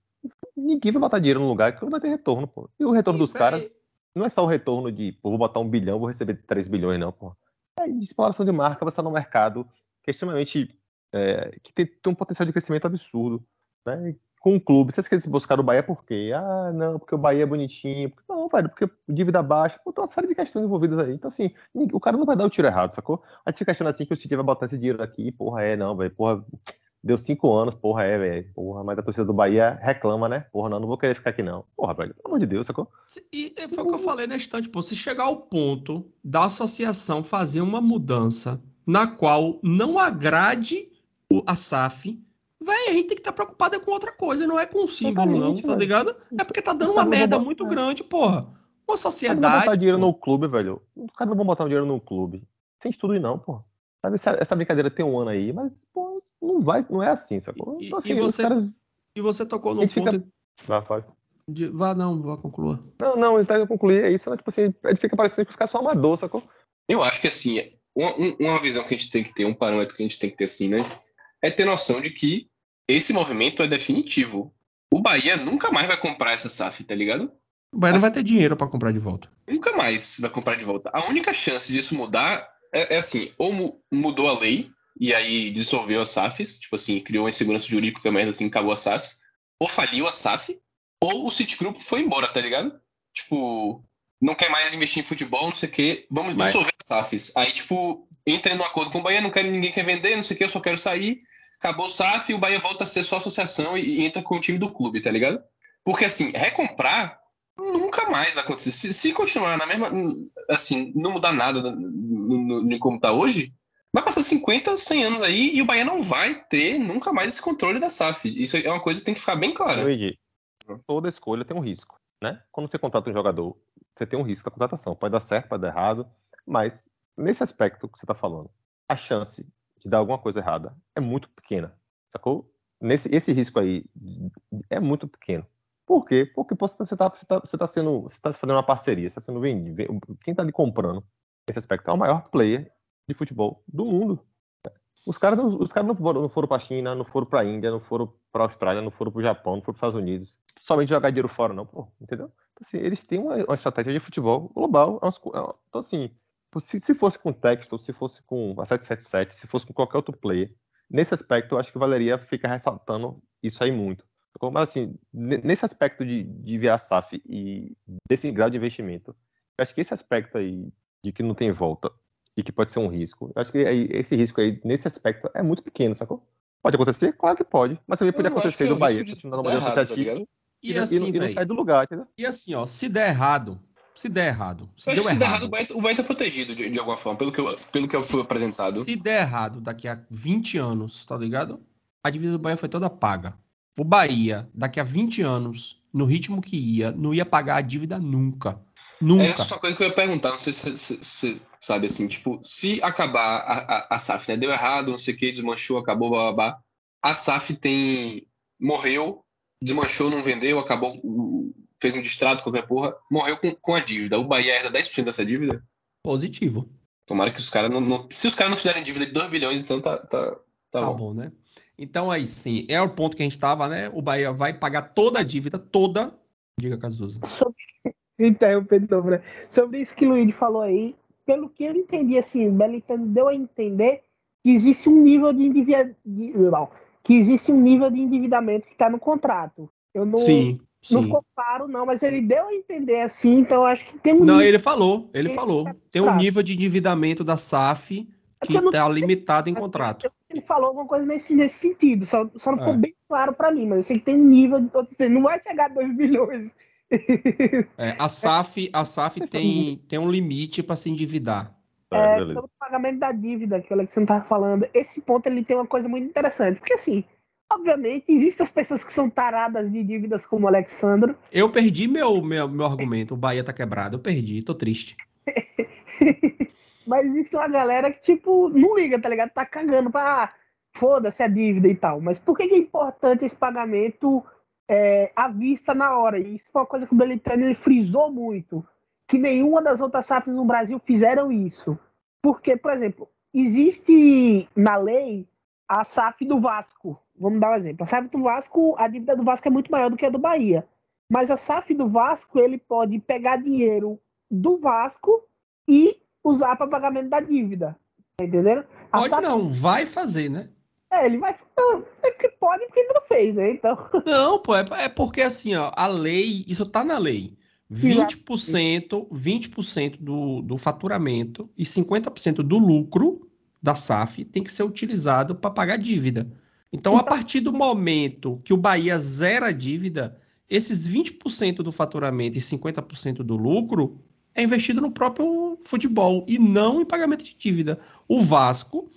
ninguém vai botar dinheiro no lugar que não vai ter retorno, pô. E o retorno dos caras não é só o retorno de, pô, vou botar um bilhão, vou receber 3 bilhões, não, pô. É de exploração de marca, você está no mercado que é extremamente é, que tem, tem, um potencial de crescimento absurdo. Né? Com o clube, vocês querem buscar o Bahia por quê? Ah, não, porque o Bahia é bonitinho. Não, velho, porque dívida baixa. Pô, tem uma série de questões envolvidas aí. Então, assim, o cara não vai dar o tiro errado, sacou? A gente fica achando assim que o City vai botar esse dinheiro aqui, porra, é, não, velho, porra, deu cinco anos, porra, é, velho, porra, mas a torcida do Bahia reclama, né? Porra, não, não vou querer ficar aqui, não. Porra, velho, pelo amor de Deus, sacou? E foi o que eu falei na instante, pô, se chegar ao ponto da associação fazer uma mudança na qual não agrade a SAF, Véi, a gente tem que estar tá preocupada com outra coisa, não é com o símbolo, não, tá ligado? É porque tá dando uma merda muito é. grande, porra. Uma sociedade. Não botar dinheiro no clube, velho. Os caras não vão botar dinheiro no clube. Sem estudo, não, porra. Essa, essa brincadeira tem um ano aí, mas, pô, não vai, não é assim, sacou? Então, assim, e, você, cara... e você tocou no ponto. Fica... Vá, pode. De... Vá, não, vá concluir. Não, não, então eu concluir, é isso, né? Tipo assim, a gente fica parecendo que os caras são amador, sacou? Eu acho que assim, uma, uma visão que a gente tem que ter, um parâmetro que a gente tem que ter assim, né? É ter noção de que esse movimento é definitivo. O Bahia nunca mais vai comprar essa SAF, tá ligado? O Bahia não vai ter dinheiro para comprar de volta. Nunca mais vai comprar de volta. A única chance disso mudar é, é assim, ou mudou a lei e aí dissolveu as SAFs, tipo assim, criou uma insegurança jurídica merda assim, acabou as SAFs, ou faliu a SAF, ou o Citigroup foi embora, tá ligado? Tipo, não quer mais investir em futebol, não sei o quê, vamos dissolver as SAFs. Aí, tipo, entra no acordo com o Bahia, não quero ninguém quer vender, não sei o quê, eu só quero sair acabou o SAF e o Bahia volta a ser só associação e, entra com o time do clube, tá ligado? Porque, assim, recomprar nunca mais vai acontecer. Se, se continuar na mesma. Assim, não mudar nada de como tá hoje, vai passar 50, 100 anos aí e o Bahia não vai ter nunca mais esse controle da SAF. Isso é uma coisa que tem que ficar bem clara. Luigi, toda escolha tem um risco, né? Quando você contrata um jogador, você tem um risco da contratação. Pode dar certo, pode dar errado, mas nesse aspecto que você está falando, a chance de dar alguma coisa errada é muito pequena, sacou? Nesse, esse risco aí é muito pequeno. Por quê? Porque você está você tá, você tá sendo, você tá fazendo uma parceria, você está sendo vendido. Quem está ali comprando esse aspecto é o maior player de futebol do mundo. Os caras não, os caras não foram, não foram para a China, não foram para a Índia, não foram para a Austrália, não foram para o Japão, não foram para os Estados Unidos. Somente jogar dinheiro fora, não, pô, entendeu? Então, assim, eles têm uma, uma, estratégia de futebol global. É é então, assim, se, se fosse com texto, se fosse com a 777, se fosse com qualquer outro player, nesse aspecto eu acho que valeria ficar ressaltando isso aí muito. Mas assim, nesse aspecto de, de virar SAF e desse grau de investimento, eu acho que esse aspecto aí de que não tem volta e que pode ser um risco, eu acho que aí, esse risco aí, nesse aspecto, é muito pequeno, sacou? Pode acontecer? Claro que pode. Mas também pode acontecer no Bahia, continuando no modelo associativo e, e, assim, e, não sai do lugar, entendeu? E assim, ó, se der errado, se der errado. Se, deu se errado, der errado, o Bahia, o Bahia tá protegido de, de alguma forma, pelo que eu, pelo que eu fui apresentado. Se der errado daqui a 20 anos, tá ligado? A dívida do Bahia foi toda paga. O Bahia, daqui a 20 anos, no ritmo que ia, não ia pagar a dívida nunca. Nunca. É só uma coisa que eu ia perguntar, não sei se, se, se, sabe? Assim, tipo, se acabar a, a, a SAF, né? Deu errado, não sei o que, desmanchou, acabou, babá. A SAF tem. Morreu, desmanchou, não vendeu, acabou, fez um distrato, qualquer porra, morreu com, com a dívida. O Bahia herda 10% dessa dívida? Positivo. Tomara que os caras não, não, Se os caras não fizerem dívida de 2 bilhões, então tá, tá, tá, tá bom. bom. né? Então aí sim, é o ponto que a gente estava, né? O Bahia vai pagar toda a dívida, toda. Diga, Cazuza. Sobre... Interrompendo novo, né? Sobre isso que o Luiz falou aí, pelo que eu entendi, assim, o Belitano deu a entender que existe um nível de endividamento. Que existe um nível de endividamento que está no contrato. Eu não, sim, não sim. ficou claro, não, mas ele deu a entender assim, então eu acho que tem um. Não, nível... ele falou, ele, ele falou. Tá tem um nível de endividamento da SAF é que está limitado em contrato. Ele falou alguma coisa nesse, nesse sentido, só, só não ficou é. bem claro para mim, mas eu sei que tem um nível, de, não vai chegar a 2 bilhões. É, a SAF, a SAF tem, tem um limite para se endividar. É, é pelo pagamento da dívida que o Alexandre estava falando, esse ponto ele tem uma coisa muito interessante, porque assim, obviamente, existem as pessoas que são taradas de dívidas como o Alexandre. Eu perdi meu, meu, meu argumento, o Bahia tá quebrado, eu perdi, tô triste. Mas existe uma galera que, tipo, não liga, tá ligado? Tá cagando pra, ah, foda-se a dívida e tal. Mas por que, que é importante esse pagamento é, à vista na hora? E isso foi uma coisa que o Belitani ele frisou muito, que nenhuma das outras SAFs no Brasil fizeram isso. Porque, por exemplo, existe na lei a SAF do Vasco. Vamos dar um exemplo. A SAF do Vasco, a dívida do Vasco é muito maior do que a do Bahia. Mas a SAF do Vasco, ele pode pegar dinheiro do Vasco e usar para pagamento da dívida. Tá entendendo? A pode SAF... não, vai fazer, né? É, ele vai. É porque pode, porque ainda não fez, né? Então. Não, pô, é, é porque assim, ó, a lei, isso tá na lei. 20%, 20% do, do faturamento e 50% do lucro da SAF tem que ser utilizado para pagar dívida. Então, a então partir do momento que o Bahia zera a dívida, esses 20% do faturamento e 50% do lucro é investido no próprio futebol e não em pagamento de dívida. O Vasco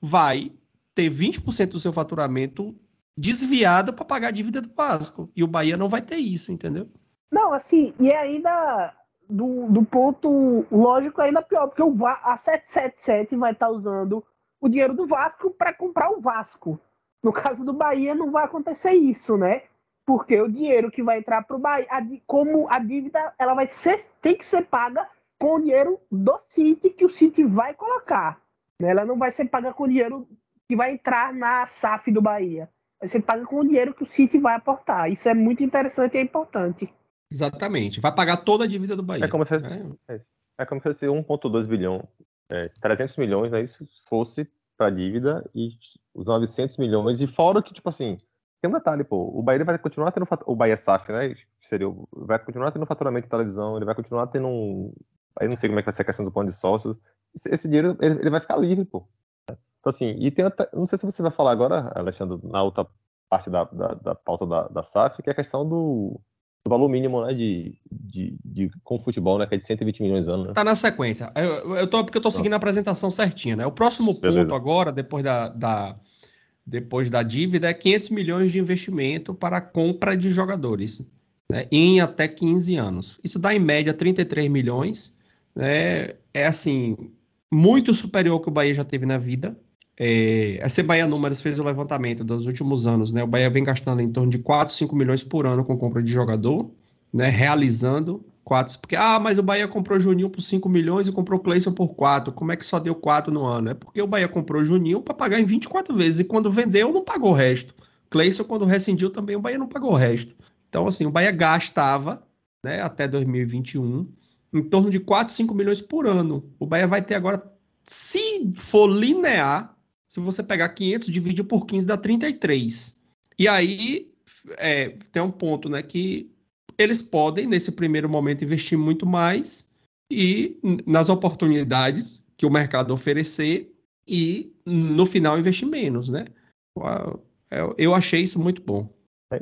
vai ter 20% do seu faturamento desviado para pagar a dívida do Vasco. E o Bahia não vai ter isso, entendeu? Não, assim, e é ainda do, do ponto lógico ainda pior, porque o a 777 vai estar tá usando o dinheiro do Vasco para comprar o Vasco. No caso do Bahia não vai acontecer isso, né? Porque o dinheiro que vai entrar para o Bahia, a, como a dívida ela vai ser, tem que ser paga com o dinheiro do City que o City vai colocar. Né? Ela não vai ser paga com o dinheiro que vai entrar na SAF do Bahia. Vai ser paga com o dinheiro que o City vai aportar. Isso é muito interessante e é importante. Exatamente. Vai pagar toda a dívida do Bahia. É como se, é. É, como se 1,2 bilhão, é, 300 milhões, né, isso fosse para dívida e os 900 milhões. E fora que, tipo assim, tem um detalhe, pô, o Bahia vai continuar tendo o Bahia SAF, né? Seria, vai continuar tendo faturamento de televisão, ele vai continuar tendo um. Aí não sei como é que vai ser a questão do plano de sócios. Esse, esse dinheiro ele, ele, vai ficar livre, pô. Então, assim, e tem até, não sei se você vai falar agora, Alexandre, na outra parte da, da, da pauta da, da SAF, que é a questão do valor mínimo né, de, de, de, com o futebol, né, que é de 120 milhões de anos. Né? Tá na sequência. Eu, eu tô, porque eu tô seguindo a apresentação certinha, né? O próximo ponto Beleza. agora, depois da, da, depois da dívida, é 500 milhões de investimento para a compra de jogadores né, em até 15 anos. Isso dá, em média, 33 milhões. Né, é, assim, muito superior ao que o Bahia já teve na vida. É, a Bahia Números fez o levantamento dos últimos anos, né? O Bahia vem gastando em torno de 4, 5 milhões por ano com compra de jogador, né? Realizando 4. Porque, ah, mas o Bahia comprou Juninho por 5 milhões e comprou Cleison por 4. Como é que só deu 4 no ano? É porque o Bahia comprou Juninho para pagar em 24 vezes e quando vendeu não pagou o resto. Cleison, quando rescindiu também, o Bahia não pagou o resto. Então, assim, o Bahia gastava, né, até 2021, em torno de 4, 5 milhões por ano. O Bahia vai ter agora, se for linear, se você pegar 500 dividir por 15 dá 33. E aí é, tem um ponto, né, que eles podem nesse primeiro momento investir muito mais e nas oportunidades que o mercado oferecer e no final investir menos, né? Eu achei isso muito bom.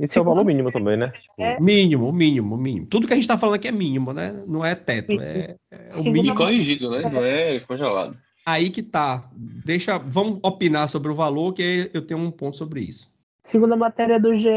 Isso é o valor mínimo também, né? É. Mínimo, mínimo, mínimo. Tudo que a gente está falando aqui é mínimo, né? Não é teto, é, é o mínimo. corrigido, né? Não é congelado. Aí que tá. Deixa, vamos opinar sobre o valor, que eu tenho um ponto sobre isso. Segundo a matéria do GE,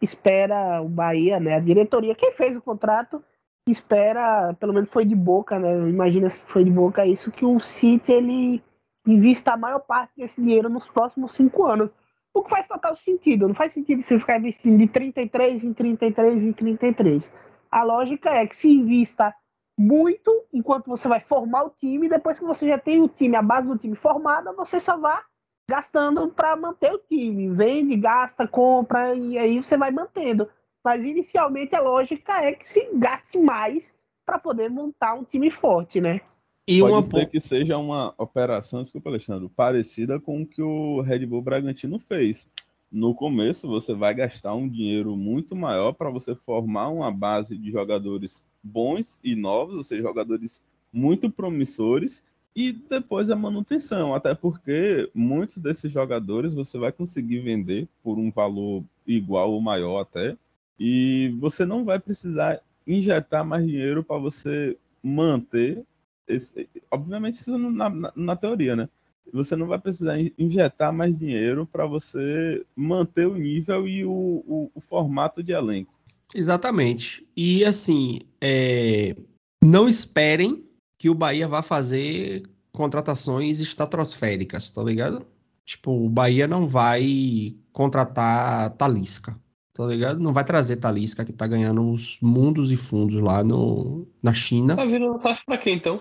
espera o Bahia, né, a diretoria, quem fez o contrato, espera, pelo menos foi de boca, né? Imagina se foi de boca isso, que o City ele invista a maior parte desse dinheiro nos próximos cinco anos. O que faz total sentido. Não faz sentido você ficar investindo de 33 em 33 em 33. A lógica é que se invista muito enquanto você vai formar o time, depois que você já tem o time, a base do time formada, você só vai gastando para manter o time. Vende, gasta, compra e aí você vai mantendo. Mas inicialmente a lógica é que se gaste mais para poder montar um time forte, né? E Pode uma... ser que seja uma operação, desculpa, Alexandre, parecida com o que o Red Bull Bragantino fez. No começo, você vai gastar um dinheiro muito maior para você formar uma base de jogadores bons e novos, ou seja, jogadores muito promissores, e depois a manutenção, até porque muitos desses jogadores você vai conseguir vender por um valor igual ou maior até, e você não vai precisar injetar mais dinheiro para você manter esse, obviamente isso na, na, na, teoria, né? Você não vai precisar injetar mais dinheiro para você manter o nível e o, o, o, formato de elenco. Exatamente. E assim, é... não esperem que o Bahia vá fazer contratações estratosféricas, tá ligado? Tipo, o Bahia não vai contratar Talisca, tá ligado? Não vai trazer Talisca que tá ganhando os mundos e fundos lá no, na China. Tá vindo só pra quê então?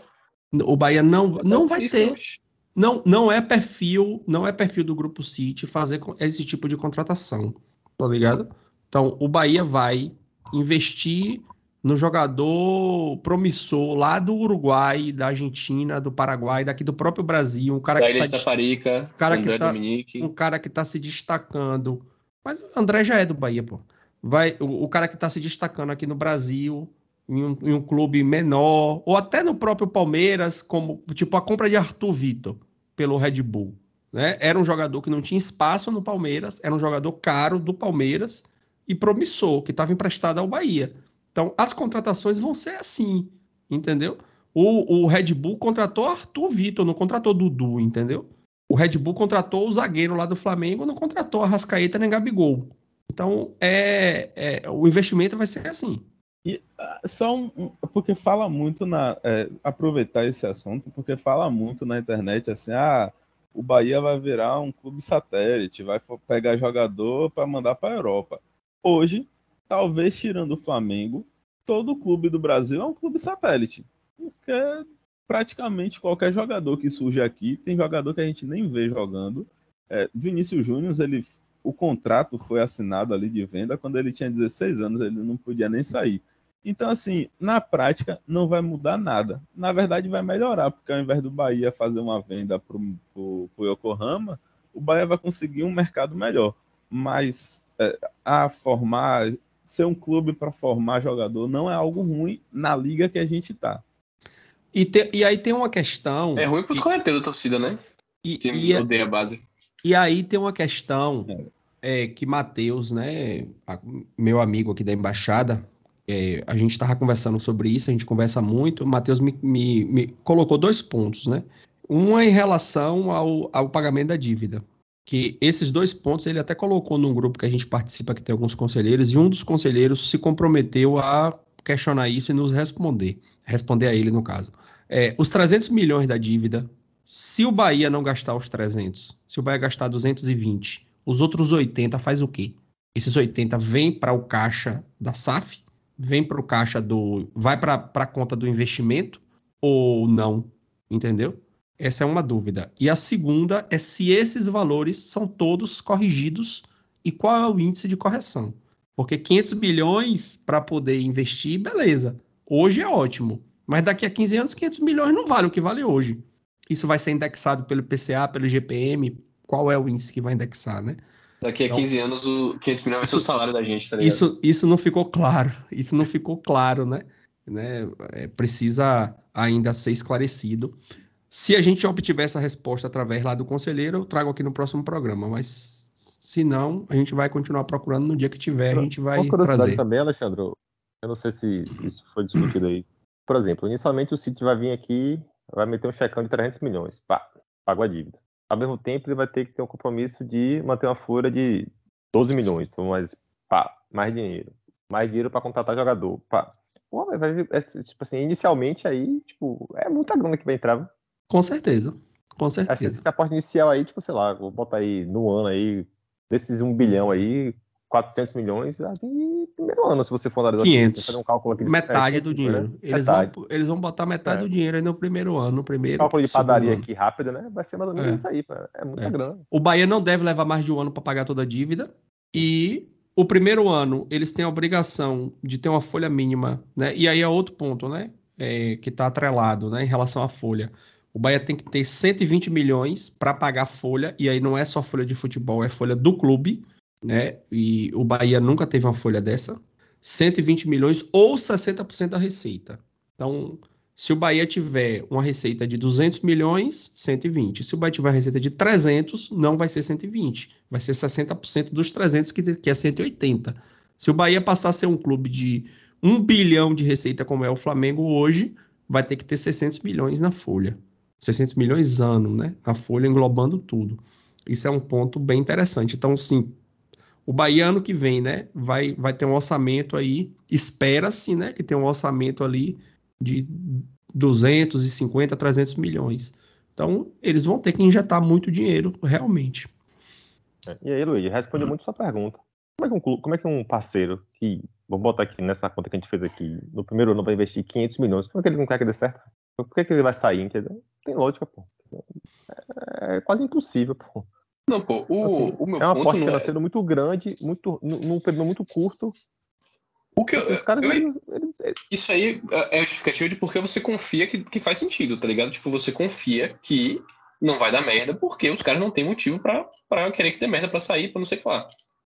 O Bahia não, não vai ter. Não, não é perfil, não é perfil do grupo City fazer esse tipo de contratação, tá ligado? Então, o Bahia vai investir no jogador promissor lá do Uruguai, da Argentina, do Paraguai, daqui do próprio Brasil, um cara da que está Parica, um cara que tá, um cara que tá se destacando. Mas o André já é do Bahia, pô. Vai, o, o cara que está se destacando aqui no Brasil, em um, em um, clube menor, ou até no próprio Palmeiras, como tipo a compra de Arthur Vitor pelo Red Bull. Né? Era um jogador que não tinha espaço no Palmeiras, era um jogador caro do Palmeiras e promissor, que estava emprestado ao Bahia. Então, as contratações vão ser assim, entendeu? O, o Red Bull contratou Arthur Vitor, não contratou Dudu, entendeu? O Red Bull contratou o zagueiro lá do Flamengo, não contratou a Rascaeta nem Gabigol. Então, é, é, o investimento vai ser assim. E uh, só um, porque fala muito na é, aproveitar esse assunto, porque fala muito na internet assim, ah, o Bahia vai virar um clube satélite, vai pegar jogador para mandar para a Europa. Hoje, talvez tirando o Flamengo, todo clube do Brasil é um clube satélite, porque praticamente qualquer jogador que surge aqui tem jogador que a gente nem vê jogando. É, Vinícius Júnior, ele o contrato foi assinado ali de venda quando ele tinha 16 anos, ele não podia nem sair. Então, assim, na prática, não vai mudar nada. Na verdade, vai melhorar, porque ao invés do Bahia fazer uma venda para o Yokohama, o Bahia vai conseguir um mercado melhor. Mas a formar, ser um clube para formar jogador não é algo ruim na liga que a gente está. E, te, e aí tem uma questão. É ruim para os correteiros da torcida, né? E, que e, odeia a base. E aí tem uma questão é. é que Matheus, né, meu amigo aqui da embaixada, é, a gente estava conversando sobre isso, a gente conversa muito. O Matheus me, me, me, colocou dois pontos, né? Um é em relação ao, ao pagamento da dívida. Que esses dois pontos ele até colocou num grupo que a gente participa, que tem alguns conselheiros, e um dos conselheiros se comprometeu a questionar isso e nos responder. Responder a ele, no caso. É, os 300 milhões da dívida, se o Bahia não gastar os 300, se o Bahia gastar 220, os outros 80 faz o quê? Esses 80 vêm para o caixa da SAF vem para o caixa do. vai para a conta do investimento ou não? Entendeu? Essa é uma dúvida. E a segunda é se esses valores são todos corrigidos e qual é o índice de correção. Porque 500 milhões para poder investir, beleza. Hoje é ótimo. Mas daqui a 15 anos, 500 milhões não vale o que vale hoje. Isso vai ser indexado pelo PCA, pelo GPM. Qual é o índice que vai indexar, né? Daqui a então, 15 anos, o 500 milhões vai ser o salário da gente, tá ligado? Isso, isso não ficou claro. Isso não ficou claro, né? né? É, precisa ainda ser esclarecido. Se a gente obtiver essa resposta através lá do conselheiro, eu trago aqui no próximo programa. Mas se não, a gente vai continuar procurando no dia que tiver, a gente vai Uma curiosidade trazer. também, Alexandre, eu não sei se isso foi discutido aí. Por exemplo, inicialmente o City vai vir aqui, vai meter um checão de 300 milhões, pá, paga a dívida ao mesmo tempo ele vai ter que ter um compromisso de manter uma folha de 12 milhões, mais, pá, mais dinheiro. Mais dinheiro para contratar jogador. Pá. Pô, vai, é, tipo assim, inicialmente aí, tipo, é muita grana que vai entrar. Com certeza. Com certeza. Assim, esse aporte inicial aí, tipo, sei lá, vou botar aí no ano aí, desses um bilhão aí, 400 milhões, no primeiro ano, se você for analisar 500. Assim, fazer um cálculo aqui. Metade é, do dinheiro. Né? Eles, metade. Vão, eles vão botar metade é. do dinheiro aí no primeiro ano, no primeiro. Cálculo de padaria aqui rápido, né? Vai ser mais ou menos é. isso aí, é muita é. grana. O Bahia não deve levar mais de um ano para pagar toda a dívida e o primeiro ano eles têm a obrigação de ter uma folha mínima, né? E aí é outro ponto, né? É, que está atrelado, né? Em relação à folha. O Bahia tem que ter 120 milhões para pagar folha, e aí não é só folha de futebol, é folha do clube, né? E o Bahia nunca teve uma folha dessa. 120 milhões ou 60% da receita. Então, se o Bahia tiver uma receita de 200 milhões, 120. Se o Bahia tiver uma receita de 300, não vai ser 120. Vai ser 60% dos 300, que, que é 180. Se o Bahia passar a ser um clube de 1 bilhão de receita, como é o Flamengo hoje, vai ter que ter 600 milhões na folha. 600 milhões ano, né? A folha englobando tudo. Isso é um ponto bem interessante. Então, sim, o Bahia ano que vem, né? Vai, vai ter um orçamento aí, espera-se, né? Que tem um orçamento ali de 250, 300 milhões. Então, eles vão ter que injetar muito dinheiro, realmente. E aí, Luiz, responde muito sua pergunta. Como é, que um, como é que um parceiro que, vou botar aqui nessa conta que a gente fez aqui, no primeiro ano vai investir 500 milhões, como é que ele não quer que dê certo? Por que, que ele vai sair? Tem lógica, pô. É, é quase impossível, pô. Não, pô, o, assim, o meu é uma ponto aporte financeiro é... muito grande, muito, num período muito curto. O que eu, caras, eu, eles, eles, eles... Isso aí é, é justificativo de porque você confia que, que faz sentido, tá ligado? Tipo, você confia que não vai dar merda porque os caras não têm motivo pra, pra querer que dê merda pra sair, pra não sei o que lá.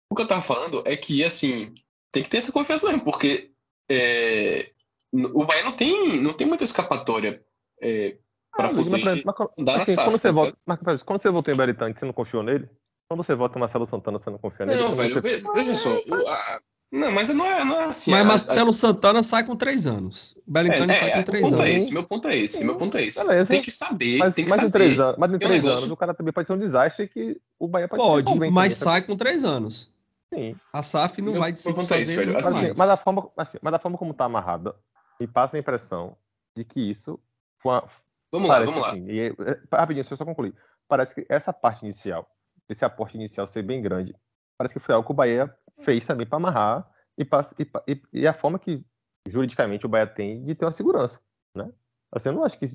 O que eu tava falando é que, assim, tem que ter essa confiança mesmo, porque é, o Bahia não tem, não tem muita escapatória é, ah, poder mas, mas, assim, quando você volta, mas, quando você voltou em Beritante, você não confiou nele? Quando você volta em Marcelo Santana, você não confia nele? Não, velho, você... veja só. A... Não, mas não é, não é assim. Mas Marcelo a... Santana sai com três anos. Beritante é, sai com é, três anos. É esse, meu ponto é esse, meu ponto é esse. Beleza. Tem que saber. Mas, tem que mas saber. Em três anos, mas em três um anos o cara também pode ser um desastre que o Bahia pode Pode, mas sai com três anos. Sim. A SAF não meu, vai se desfazer. É isso, velho. Assim, mas, a forma, assim, mas a forma como tá amarrada, me passa a impressão de que isso foi uma, Vamos lá, vamos assim, lá. E, é, rapidinho, deixa eu só concluir. Parece que essa parte inicial, esse aporte inicial ser bem grande, parece que foi algo que o Bahia fez também para amarrar e, e, e, a forma que juridicamente o Bahia tem de ter uma segurança, né? Assim, eu não acho que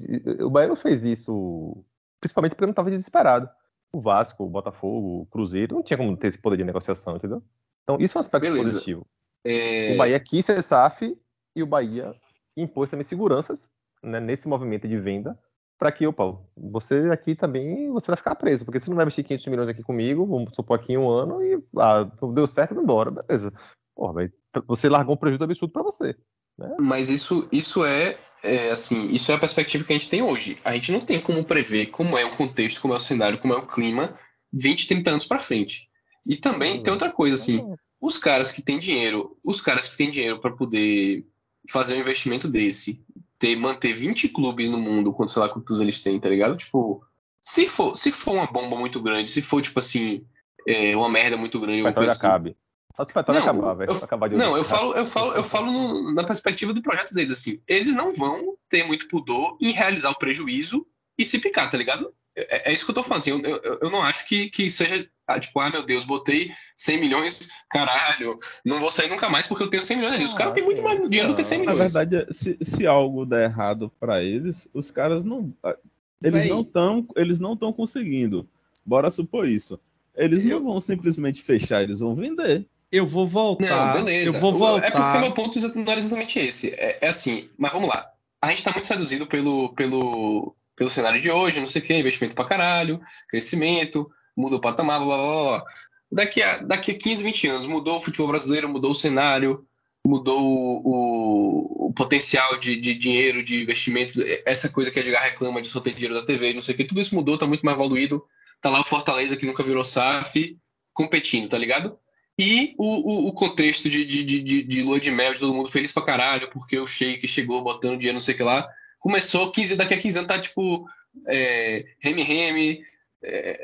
o Bahia não fez isso, principalmente porque não estava desesperado. O Vasco, o Botafogo, o Cruzeiro não tinha como ter esse poder de negociação, entendeu? Então isso é um aspecto Beleza. positivo. É... O Bahia quis ser SAF e o Bahia impôs também seguranças né, nesse movimento de venda para que, opa, você aqui também você vai ficar preso, porque você não vai investir 500 milhões aqui comigo, vamos supor aqui um ano e ah, deu certo, vai embora, beleza. Porra, você largou um prejuízo absurdo para você. Né? Mas isso, isso é, é, assim, isso é a perspectiva que a gente tem hoje. A gente não tem como prever como é o contexto, como é o cenário, como é o clima 20, 30 anos para frente. E também hum. tem outra coisa, assim, hum. os caras que têm dinheiro, os caras que têm dinheiro para poder fazer um investimento desse, ter, manter 20 clubes no mundo, quanto sei lá quantos eles têm, tá ligado? Tipo, se for, se for uma bomba muito grande, se for, tipo assim, é, uma merda muito grande. O petróleo assim, acabe. Só se o petróleo acabar, velho. Acabar de não, eu falo, eu falo, eu falo no, na perspectiva do projeto deles, assim. Eles não vão ter muito pudor em realizar o prejuízo e se picar, tá ligado? É, é isso que eu tô falando, assim, eu, eu, eu, não acho que, que seja, ah, tipo, ah, meu Deus, botei 100 milhões, caralho, não vou sair nunca mais porque eu tenho 100 milhões ali. Os ah, caras têm muito mais dinheiro não, do que 100 milhões. Na verdade, se, se algo der errado para eles, os caras não... Ah, eles não estão eles não estão conseguindo. Bora supor isso. Eles eu... não vão simplesmente fechar, eles vão vender. Eu vou voltar. Não, beleza. Eu vou voltar. É porque meu ponto não era exatamente esse. É, é assim, mas vamos lá. A gente está muito seduzido pelo, pelo, pelo cenário de hoje, não sei o que, investimento pra caralho, crescimento, mudou o patamar, blá blá blá. Daqui a, daqui a 15, 20 anos, mudou o futebol brasileiro, mudou o cenário, mudou o, o, potencial de, de, dinheiro, de investimento, essa coisa que a Edgar reclama de só ter dinheiro da TV, não sei o que, tudo isso mudou, tá muito mais evoluído. Tá lá o Fortaleza que nunca virou SAF, competindo, tá ligado? E o, o, o contexto de, de, de, de lua de mel, de todo mundo feliz pra caralho, porque o Sheik chegou botando dinheiro, não sei o que lá começou 15, daqui a 15 anos tá tipo é, reme-reme,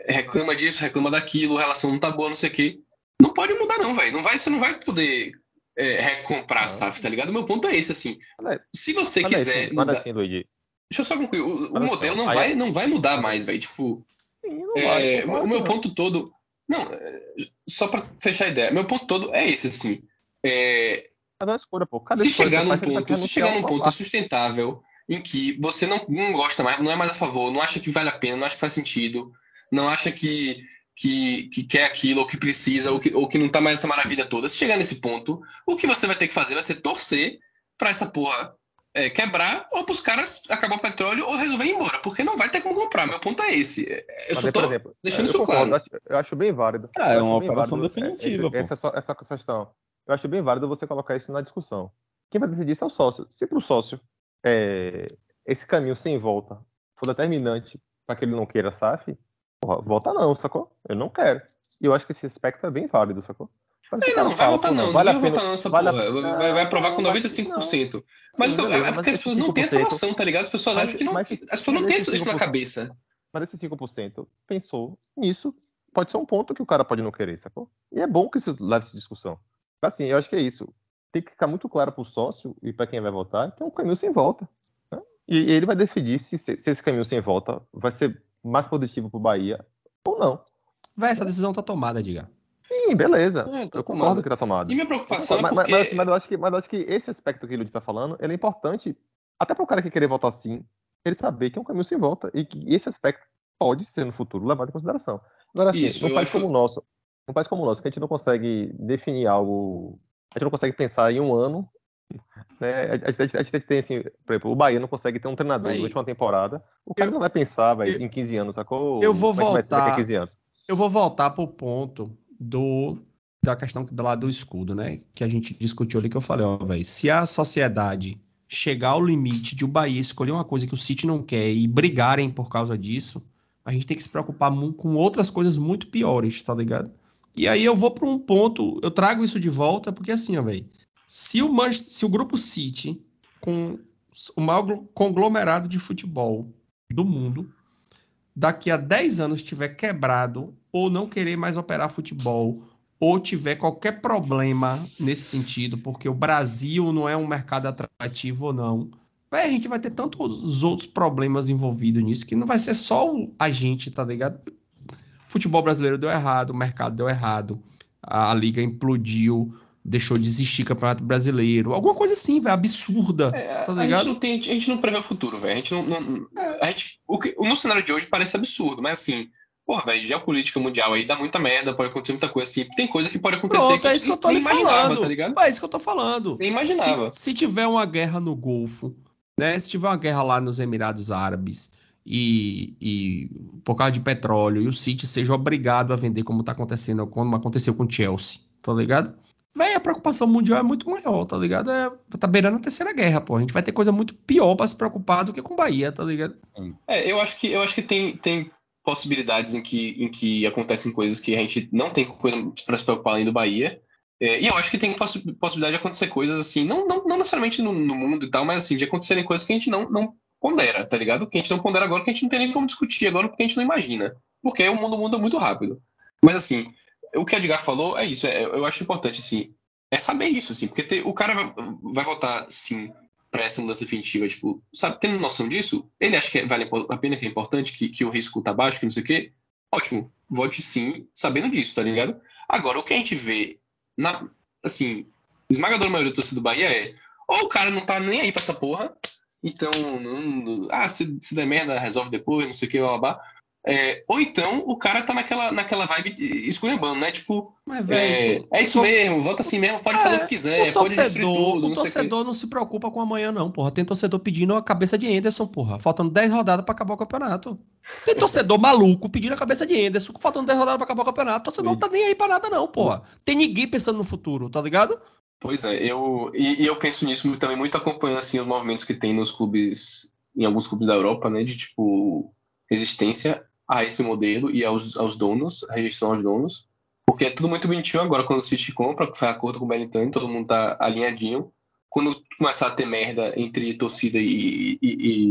reclama disso, reclama daquilo, a relação não tá boa, não sei o quê. Não pode mudar, não, velho. Não vai, você não vai poder é, recomprar a SAF, tá ligado? O meu ponto é esse, assim. Se você Manda quiser. assim, manda mudar- assim, Luigi. Deixa eu só concluir. O, o modelo assim, não aí- vai, não vai mudar mais, velho. Tipo, Sim, não é, vai, o meu ponto todo. Não, é, só pra fechar a ideia. Meu ponto todo é esse, assim. É. Cada se chegar num ponto, vai se chegar num ponto sustentável em que você não, não gosta mais, não é mais a favor, não acha que vale a pena, não acha que faz sentido, não acha que, que, que quer aquilo, ou que precisa, ou que, ou que não tá mais essa maravilha toda. Se chegar nesse ponto, o que você vai ter que fazer vai ser torcer pra essa porra é, quebrar, ou pros caras acabar o petróleo, ou resolver ir embora, porque não vai ter como comprar. Meu ponto é esse. É, Eu Mas só tô exemplo, deixando eu isso concordo, claro. eu acho- Eu acho bem válido. Ah, é uma operação válido, definitiva, é, pô. essa, essa, essa questão. Eu acho bem válido você colocar isso na discussão. Quem vai decidir isso é o sócio. Se para o sócio é, esse caminho sem volta for determinante para que ele não queira SAF, porra, volta não, sacou? Eu não quero. E eu acho que esse aspecto é bem válido, sacou? Mas se É, o cara não, vai votar não, vale ninguém vai votar nessa vale porra. Vai, vai aprovar com Não, mas- 95%. Mas Sim, beleza, porque mas as pessoas não têm essa 5%, noção, tá ligado? As pessoas mas- acham que não. mas- as pessoas não têm isso na 5%, cabeça. Mas esse 5% pensou nisso, pode ser um ponto que o cara pode não querer, sacou? E é bom que isso leve essa discussão. Assim, eu acho que é isso. Tem que ficar muito claro pro sócio e para quem vai votar que é um caminho sem volta. né? E ele vai decidir se, se esse caminho sem volta vai ser mais positivo pro Bahia ou não. Véi, essa decisão tá tomada, diga. Sim, beleza. É, tá eu concordo tomado. que tá tomado. E minha preocupação mas, é mas- porque. mas assim, mas eu acho que, mas eu acho que esse aspecto que o Ludi tá falando, ele é importante até para o cara que querer votar sim, ele saber que é um caminho sem volta e que esse aspecto pode ser no futuro levado em consideração. Agora, assim, Isso, num país acho- como o nosso, num país como o nosso, que a gente não consegue definir algo, a gente não consegue pensar em um ano, né? A, gente- a gente tem assim, por exemplo, o Bahia não consegue ter um treinador Aí, durante uma temporada, o cara eu- não vai pensar, vai, eu- em 15 anos, sacou? eu vou Como é voltar- 15 anos. Eu vou voltar pro ponto do da questão do lado do escudo, né? Que a gente discutiu ali que eu falei, ó, velho, se a sociedade chegar ao limite de o Bahia escolher uma coisa que o City não quer e brigarem por causa disso, a gente tem que se preocupar com outras coisas muito piores, tá ligado? E aí eu vou para um ponto, eu trago isso de volta, porque assim, ó, velho, se o, se o grupo City, com o maior glo- conglomerado de futebol do mundo, daqui a 10 anos tiver quebrado ou não querer mais operar futebol ou tiver qualquer problema nesse sentido, porque o Brasil não é um mercado atrativo ou não, a gente vai ter tantos outros problemas envolvidos nisso que não vai ser só a gente, tá ligado? O futebol brasileiro deu errado, o mercado deu errado, a liga implodiu, deixou de existir campeonato brasileiro, alguma coisa assim, velho, absurda, É, tá a, ligado? gente não tem, a gente não prevê o futuro, velho. A gente não. não- É. a gente, o que, no cenário de hoje parece absurdo, mas assim, porra, velho, geopolítica mundial aí dá muita merda, pode acontecer muita coisa assim. Tem coisa que pode acontecer Pronto, que é a isso que gente eu tô nem imaginava, falando. tá ligado? É isso que eu tô falando. Nem imaginava. Se, se tiver uma guerra no Golfo, né? Se tiver uma guerra lá nos Emirados Árabes e, e por causa de petróleo, e o City seja obrigado a vender como tá acontecendo, como aconteceu com o Chelsea, tá ligado? Véi, a preocupação mundial é muito maior, tá ligado? É, tá beirando a terceira guerra, pô. A gente vai ter coisa muito pior pra se preocupar do que com Bahia, tá ligado? É, eu acho que eu acho que tem, tem possibilidades em que, em que acontecem coisas que a gente não tem coisa para se preocupar além do Bahia. É, e eu acho que tem possi- possibilidade de acontecer coisas assim, não, não, não necessariamente no, no mundo e tal, mas assim, de acontecerem coisas que a gente não, não pondera, tá ligado? Que a gente não pondera agora, que a gente não tem nem como discutir agora, porque a gente não imagina. Porque o mundo muda muito rápido. Mas assim, o que Edgar falou é isso, é, eu acho importante, assim, é saber isso, assim, porque ter- o cara vai, vai votar, sim, para essa mudança definitiva, tipo, sabe, tendo noção disso, ele acha que vale a pena, que é importante, que, que o risco tá baixo, que não sei o quê, ótimo, vote sim, sabendo disso, tá ligado? Agora, o que a gente vê, na, assim, esmagadora maioria do torcedor do Bahia é, ou o cara não tá nem aí pra essa porra, então, não, ah, se, se der merda, resolve depois, não sei o que, blá, blá, blá. É, ou então o cara tá naquela, naquela vibe esculhambando, né? Tipo, Mas, é, velho, é isso o- mesmo, vota assim mesmo, pode fazer o que quiser, o pode torcedor, tudo, o não torcedor não se preocupa com amanhã, não, porra. Tem torcedor pedindo a cabeça de Anderson, porra. Faltando 10 rodadas pra acabar o campeonato. Tem torcedor maluco pedindo a cabeça de Anderson, faltando 10 rodadas pra acabar o campeonato. O torcedor não tá nem aí pra nada, não, porra. Tem ninguém pensando no futuro, tá ligado? Pois é, eu, e, e eu penso nisso também muito acompanhando assim, os movimentos que tem nos clubes, em alguns clubes da Europa, né? De tipo, resistência a esse modelo e aos, aos donos, a rejeição aos donos. Porque é tudo muito bonitinho agora quando o City compra, que foi acordo com o Bellingham, todo mundo tá alinhadinho. Quando começar a ter merda entre torcida e, e,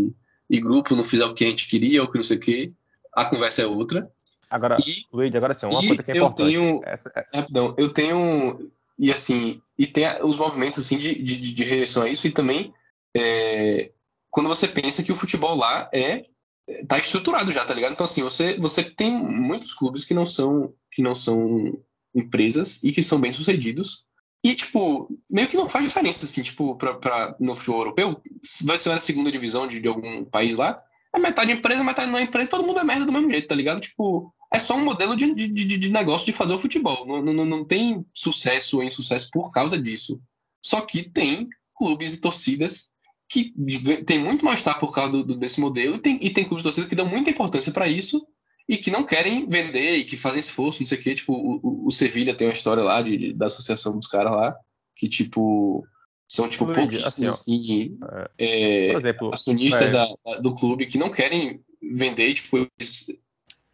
e, e grupo, não fizer o que a gente queria, ou que não sei o que, a conversa é outra. Agora, E Luigi, agora sim, uma coisa que é eu importante. tenho- Essa- é- Rapidão, eu tenho. e assim, e tem os movimentos assim de, de, de rejeição a isso, e também é, quando você pensa que o futebol lá é tá estruturado já, tá ligado? Então assim, você, você tem muitos clubes que não são que não são empresas e que são bem sucedidos. E, tipo, meio que não faz diferença, assim, tipo, pra, no futebol europeu, vai ser na segunda divisão de, de algum país lá, é metade empresa, metade não é empresa, todo mundo é merda do mesmo jeito, tá ligado? Tipo, é só um modelo de, de, de, de negócio de fazer o futebol. Não, não, não tem sucesso ou insucesso por causa disso. Só que tem clubes e torcidas que tem muito mais estar por causa do, do, desse modelo e tem, e tem clubes e torcidas que dão muita importância para isso e que não querem vender e que fazem esforço, não sei o quê. Tipo, o, o Sevilha tem uma história lá de, da associação dos caras lá, que, tipo, são, tipo, Luigi, pouquíssimos, assim, é, é, exemplo, acionistas é. da, do clube que não querem vender, tipo, eles,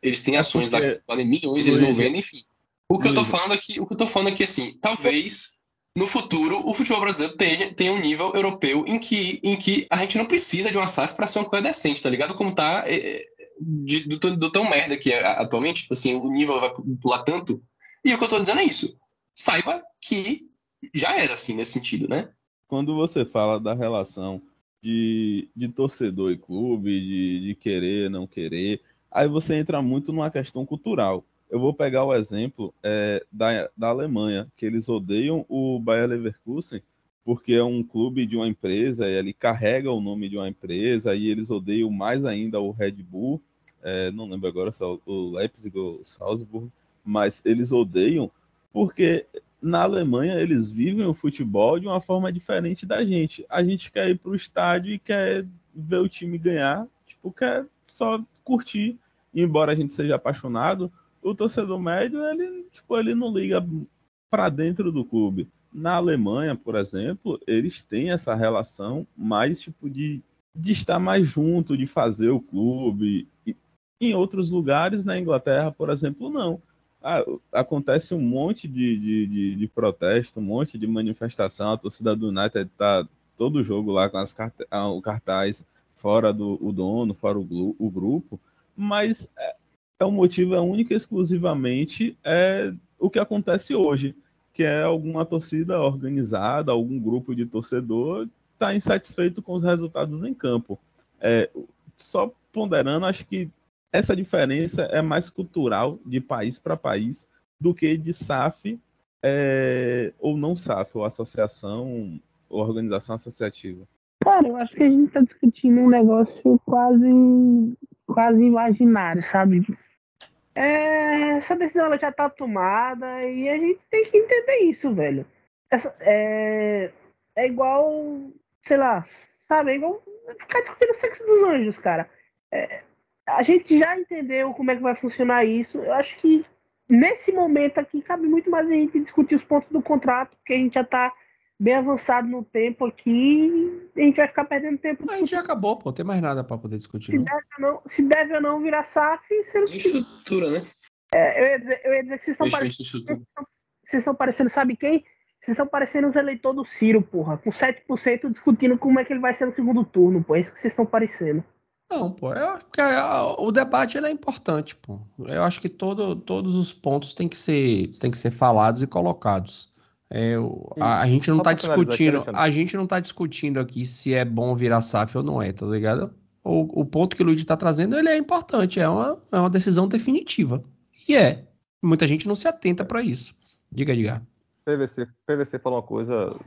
eles têm é ações lá que valem milhões, eles não vendem, enfim. O que eu tô falando aqui, o que eu tô falando aqui, assim, talvez no futuro o futebol brasileiro tenha, tenha um nível europeu em que, em que a gente não precisa de uma SAF para ser uma coisa decente, tá ligado? Como tá é, de, do, do, tão merda que é atualmente, tipo assim, o nível vai pular tanto. E o que eu tô dizendo é isso. Saiba que já era assim nesse sentido, né? Quando você fala da relação de, de torcedor e clube, de, de querer, não querer, aí você entra muito numa questão cultural. Eu vou pegar o exemplo é, da, da Alemanha, que eles odeiam o Bayer Leverkusen porque é um clube de uma empresa, e ele carrega o nome de uma empresa, e eles odeiam mais ainda o Red Bull, é, não lembro agora se é o Leipzig ou o Salzburg, mas eles odeiam porque na Alemanha eles vivem o futebol de uma forma diferente da gente. A gente quer ir para o estádio e quer ver o time ganhar, tipo, quer só curtir. Embora a gente seja apaixonado, o torcedor médio, ele, tipo, ele não liga para dentro do clube. Na Alemanha, por exemplo, eles têm essa relação mais tipo de, de estar mais junto, de fazer o clube. Em outros lugares, na Inglaterra, por exemplo, não. Ah, acontece um monte de, de, de, de, protesto, um monte de manifestação. A torcida do United está todo jogo lá com as cart ah, o cartaz fora do o dono, fora o, o grupo, mas é, é o motivo é único e exclusivamente é o que acontece hoje que é alguma torcida organizada, algum grupo de torcedor está insatisfeito com os resultados em campo. É, só ponderando, acho que essa diferença é mais cultural de país para país do que de SAF é, ou não SAF, ou associação, ou organização associativa. Cara, eu acho que a gente está discutindo um negócio quase, quase imaginário, sabe? É, essa decisão ela já tá tomada e a gente tem que entender isso, velho. Essa, é, é igual, sei lá, sabe? É igual ficar discutindo o sexo dos anjos, cara. É, a gente já entendeu como é que vai funcionar isso. Eu acho que nesse momento aqui cabe muito mais a gente discutir os pontos do contrato, porque a gente já tá bem avançado no tempo aqui, a gente vai ficar perdendo tempo. A gente já acabou, pô, tem mais nada para poder discutir. Se, Deve ou não, se deve ou não virar SAF, você Estrutura, né? É, eu, ia dizer, eu ia dizer que vocês estão parecendo. Vocês estão parecendo, sabe quem? Vocês estão parecendo os eleitores do Ciro, porra, com 7% discutindo como é que ele vai ser no segundo turno, pô. É isso que vocês estão parecendo. Não, pô, eu acho que o debate é importante, pô. Eu acho que todo, todos os pontos têm que ser, têm que ser falados e colocados. É, a, a, gente não está discutindo, a gente não tá discutindo aqui se é bom virar SAF ou não é, tá ligado? O, o ponto que o Luiz está trazendo, ele é importante, é uma, é uma decisão definitiva. E é. Muita gente não se atenta para isso. Diga, diga. PVC, PVC falou uma coisa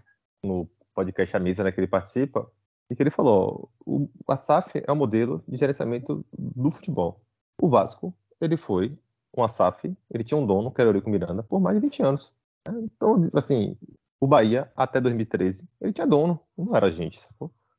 no podcast A Mesa, né, que ele participa, e que ele falou, o, a SAF é o modelo de gerenciamento do futebol. O Vasco, ele foi uma SAF, ele tinha um dono, que era o Eurico Miranda, por mais de 20 anos. Então, assim, o Bahia, até 2013, ele tinha dono, não era gente.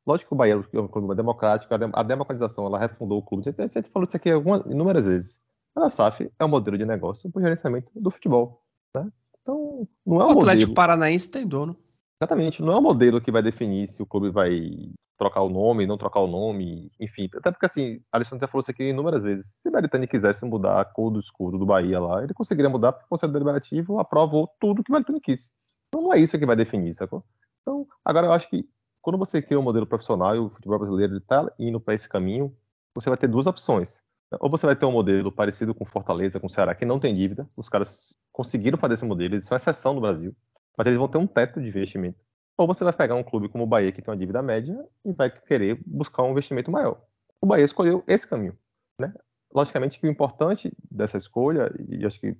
Lógico que o Bahia é um clube democrático, a democratização, ela refundou o clube. A gente falou isso aqui algumas, inúmeras vezes. A SAF é um modelo de negócio para o gerenciamento do futebol. Né? Então, não é um o Atlético modelo... Paranaense tem dono. Exatamente, não é um modelo que vai definir se o clube vai trocar o nome, não trocar o nome, enfim. Até porque, assim, Alexandre já falou isso aqui inúmeras vezes. Se o Belitani quisesse mudar a cor do escudo do Bahia lá, ele conseguiria mudar porque o Conselho Deliberativo aprovou tudo que o Belitani quis. Então não é isso que vai definir, sacou? Então, agora eu acho que quando você cria um modelo profissional e o futebol brasileiro está indo para esse caminho, você vai ter duas opções. Ou você vai ter um modelo parecido com Fortaleza, com Ceará, que não tem dívida, os caras conseguiram fazer esse modelo, eles são exceção no Brasil. mas eles vão ter um teto de investimento. Ou você vai pegar um clube como o Bahia, que tem uma dívida média, e vai querer buscar um investimento maior. O Bahia escolheu esse caminho. Né? Logicamente que o importante dessa escolha, e acho que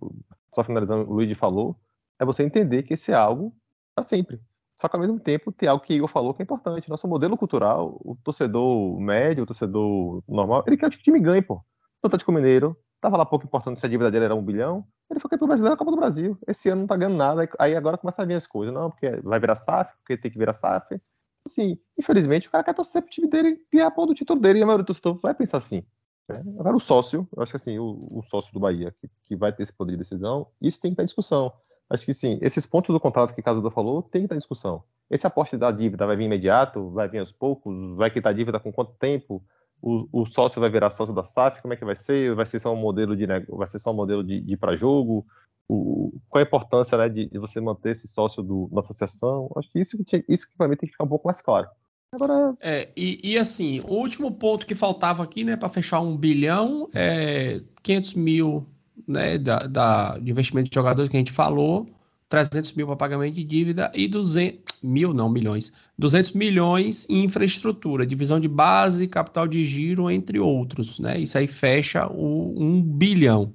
só finalizando, o Luigi falou, é você entender que esse é algo para sempre. Só que ao mesmo tempo tem algo que Igor falou que é importante. Nosso modelo cultural, o torcedor médio, o torcedor normal, ele quer que o time ganhe, pô. O Atlético Mineiro tava lá pouco importante se a dívida dele era um bilhão, ele foi campeão brasileiro na Copa do Brasil. Esse ano não tá ganhando nada, aí agora começa a vir as coisas. Não, porque vai virar SAF, porque tem que virar SAF. Assim, infelizmente, o cara quer torcer pro time dele e a porra do título dele, e a maioria do torcedor vai pensar assim. Né? Agora, o sócio, eu acho que assim, o, o sócio do Bahia, que, que, vai ter esse poder de decisão, isso tem que estar em discussão. Acho que sim, esses pontos do contrato que Casuda falou, tem que estar em discussão. Esse aporte da dívida vai vir imediato, vai vir aos poucos, vai quitar a dívida com quanto tempo? O, o, sócio vai virar sócio da SAF, como é que vai ser? Vai ser só um modelo de vai ser só um modelo de, de para jogo? O, qual a importância né, de, de, você manter esse sócio do, da associação? Acho que isso, isso para mim tem que ficar um pouco mais claro. Agora... É, e, e, assim, o último ponto que faltava aqui, né, para fechar um bilhão, é 500 mil né, da, da, de investimento de jogadores que a gente falou, 300 mil para pagamento de dívida e 200 mil, não, milhões, 200 milhões em infraestrutura, divisão de base, capital de giro, entre outros, né? Isso aí fecha o 1 bilhão.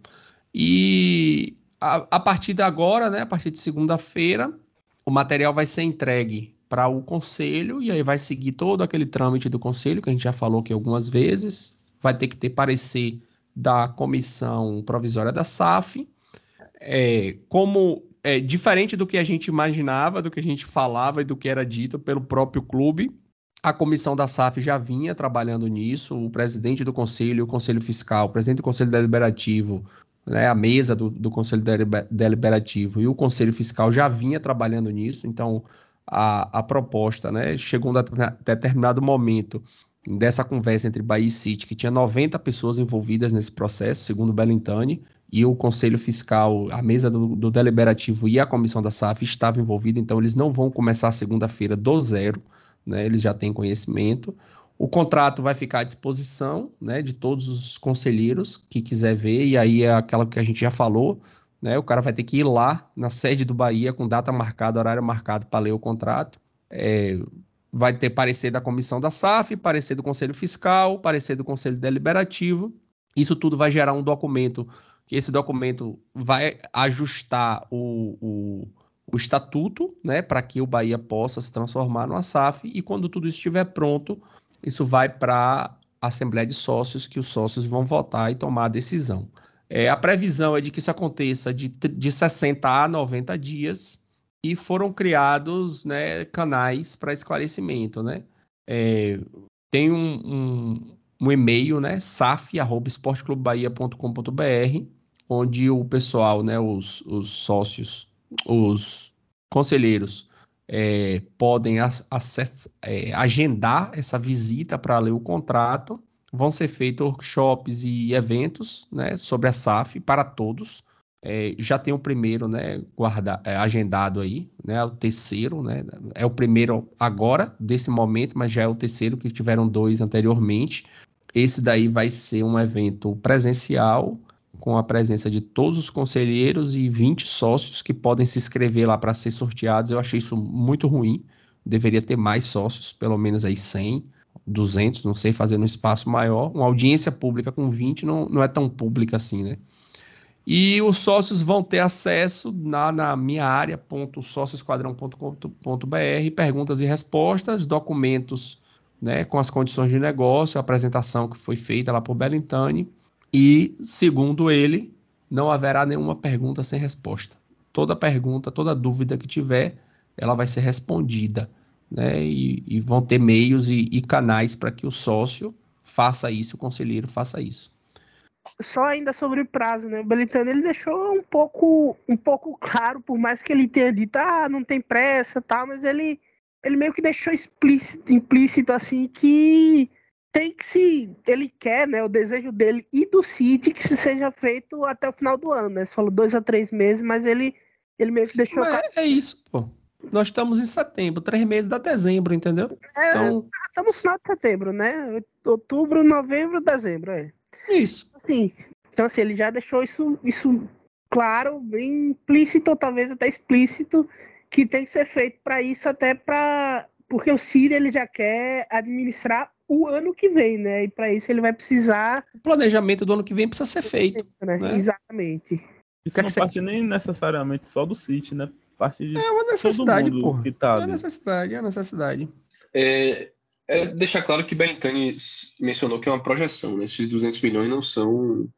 E a, a partir de agora, né, a partir de segunda-feira, o material vai ser entregue para o conselho e aí vai seguir todo aquele trâmite do conselho que a gente já falou aqui algumas vezes. Vai ter que ter parecer da comissão provisória da SAF. É, como é, diferente do que a gente imaginava, do que a gente falava e do que era dito pelo próprio clube. A comissão da SAF já vinha trabalhando nisso, o presidente do conselho, o conselho fiscal, o presidente do conselho deliberativo, né, a mesa do, do conselho deliberativo e o conselho fiscal já vinha trabalhando nisso, então a, a proposta né, chegou um determinado momento dessa conversa entre Bahia e City, que tinha 90 pessoas envolvidas nesse processo, segundo o Belintani, e o Conselho Fiscal, a mesa do, do, Deliberativo e a comissão da SAF estavam envolvidos, então eles não vão começar segunda-feira do zero, né, eles já têm conhecimento. O contrato vai ficar à disposição né, de todos os conselheiros que quiser ver, e aí é aquela que a gente já falou, né, o cara vai ter que ir lá na sede do Bahia com data marcada, horário marcado para ler o contrato. É, vai ter parecer da comissão da SAF, parecer do Conselho Fiscal, parecer do Conselho Deliberativo. Isso tudo vai gerar um documento que esse documento vai ajustar o, o, o estatuto, né, para que o Bahia possa se transformar numa SAF, e quando tudo estiver pronto, isso vai para a Assembleia de Sócios, que os sócios vão votar e tomar a decisão. É, a previsão é de que isso aconteça de, de 60 a 90 dias, e foram criados né, canais para esclarecimento. Né? É, tem um, um um e-mail, né, saf@esporteclubebahia.com.br, onde o pessoal, né, os, os sócios, os conselheiros é, podem é, agendar essa visita para ler o contrato. Vão ser feitos workshops e eventos né, sobre a SAF para todos. É, já tem o primeiro né, guarda, é, agendado aí, né, o terceiro, né, é o primeiro agora, desse momento, mas já é o terceiro, que tiveram dois anteriormente. Esse daí vai ser um evento presencial, com a presença de todos os conselheiros e 20 sócios que podem se inscrever lá para ser sorteados. Eu achei isso muito ruim. Deveria ter mais sócios, pelo menos aí 100, 200, não sei, fazer um espaço maior. Uma audiência pública com 20 não, não é tão pública assim, né? E os sócios vão ter acesso na, na minha área, sóciosquadrão.com.br, perguntas e respostas, documentos né, com as condições de negócio, a apresentação que foi feita lá por Belintani, e, segundo ele, não haverá nenhuma pergunta sem resposta. Toda pergunta, toda dúvida que tiver, ela vai ser respondida, né, e, e vão ter meios e, e canais para que o sócio faça isso, o conselheiro faça isso. Só ainda sobre o prazo, né? O Belintani ele deixou um pouco, um pouco claro, por mais que ele tenha dito, ah, não tem pressa, tal, mas ele ele meio que deixou explícito, implícito assim que tem que se ele quer, né, o desejo dele e do City que se seja feito até o final do ano, né? Você falou dois a três meses, mas ele ele meio que deixou. É, é isso, pô. Nós estamos em setembro, três meses da dezembro, entendeu? É, então... estamos no final de setembro, né? Outubro, novembro, dezembro, é. Isso. Sim. Então, assim, ele já deixou isso, isso claro, bem implícito, talvez até explícito, que tem que ser feito para isso, até para. Porque o Ciro ele já quer administrar o ano que vem, né? E para isso ele vai precisar. O planejamento do ano que vem precisa ser feito. Né? Né? Exatamente. Isso que não parte você... nem necessariamente só do City, né? Parte de é uma necessidade, pô. Tá é uma necessidade, é uma necessidade. É, é deixar claro que Belintani mencionou que é uma projeção, né? Esses 200 milhões não são.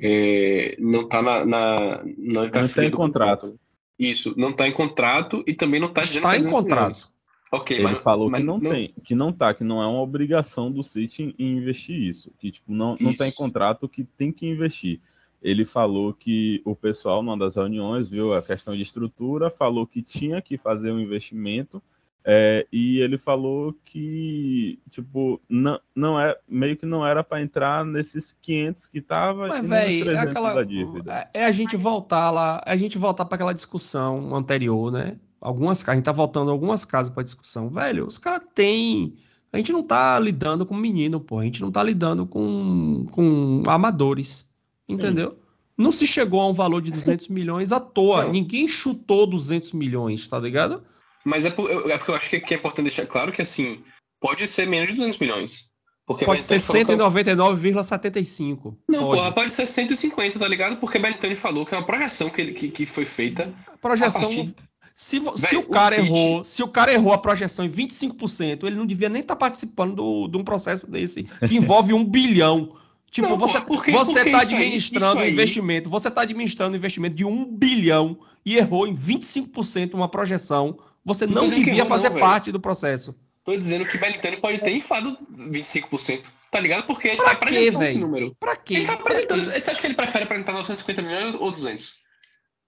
É, não tá na. na não está em contrato. contrato. Isso, não está em contrato e também não está dizendo Está em contrato. Ok, Ele mas, falou mas que não, não, tem, que não tá, que não é uma obrigação do City em investir isso, que tipo não não tá em contrato que tem que investir. Ele falou que o pessoal numa das reuniões viu a questão de estrutura, falou que tinha que fazer um investimento é, e ele falou que, tipo, não, não é, meio que não era para entrar nesses 500 que tava Mas, e véi, é aquela, da dívida. É a gente voltar lá, é a gente voltar para aquela discussão anterior, né? Algumas a gente tá voltando algumas casas para discussão. Velho, os caras têm a gente não tá lidando com menino, pô. A gente não tá lidando com, com amadores. Sim. Entendeu? Não se chegou a um valor de 200 milhões à toa. Não. Ninguém chutou 200 milhões, tá ligado? Mas é, por, é porque eu acho que, é importante deixar claro que, assim, pode ser menos de 200 milhões. Porque pode ser 199,75. Não, pode. porra, pode ser 150, tá ligado? Porque Belintani falou que é uma projeção que, ele, que, que foi feita. A projeção. A partir... Se, Véio, se, o cara o errou, City... se o cara errou a projeção em 25%, ele não devia nem estar tá participando do, de um processo desse que envolve um bilhão. Tipo, não, você, porque, você está administrando um investimento, você está administrando um investimento de um bilhão e errou em 25% uma projeção você não, não devia fazer não, parte do processo. Tô dizendo que Belitani pode ter inflado 25%. Tá ligado? Porque ele pra tá quê, apresentando esse número. Pra quê? Ele tá apresentando. Você acha que ele prefere apresentar 950 milhões ou 200?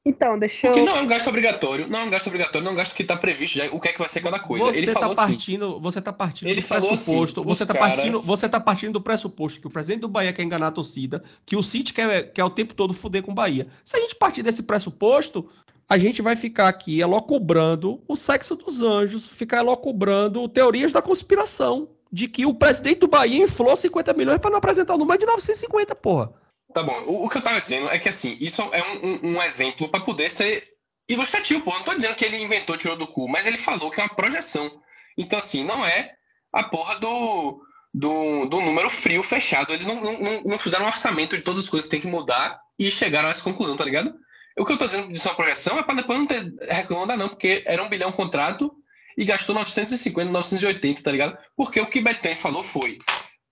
Então, deixa Porque eu... não é um gasto obrigatório, não é um gasto obrigatório, não é um gasto que está previsto já, o que é que vai ser cada coisa. Você ele falou tá partindo, assim, você tá partindo ele do pressuposto, assim, você está caras... partindo, você tá partindo do pressuposto que o presidente do Bahia quer enganar a torcida, que o City quer, quer o tempo todo fuder com o Bahia. Se a gente partir desse pressuposto, a gente vai ficar aqui elocubrando o sexo dos anjos, ficar elocubrando teorias da conspiração, de que o presidente do Bahia inflou 50 milhões para não apresentar o número de 950, porra. Tá bom, o, o, que eu tava dizendo é que assim, isso é um, um, um exemplo para poder ser ilustrativo, pô. Eu não tô dizendo que ele inventou, tirou do cu, mas ele falou que é uma projeção. Então, assim, não é a porra do, do, do número frio fechado. Eles não, não, não fizeram um orçamento de todas as coisas que tem que mudar e chegaram a essa conclusão, tá ligado? O que eu tô dizendo de sua projeção é para depois não ter reclamando, não, porque era um bilhão contrato e gastou 950, 980, tá ligado? Porque o que Betânia falou foi: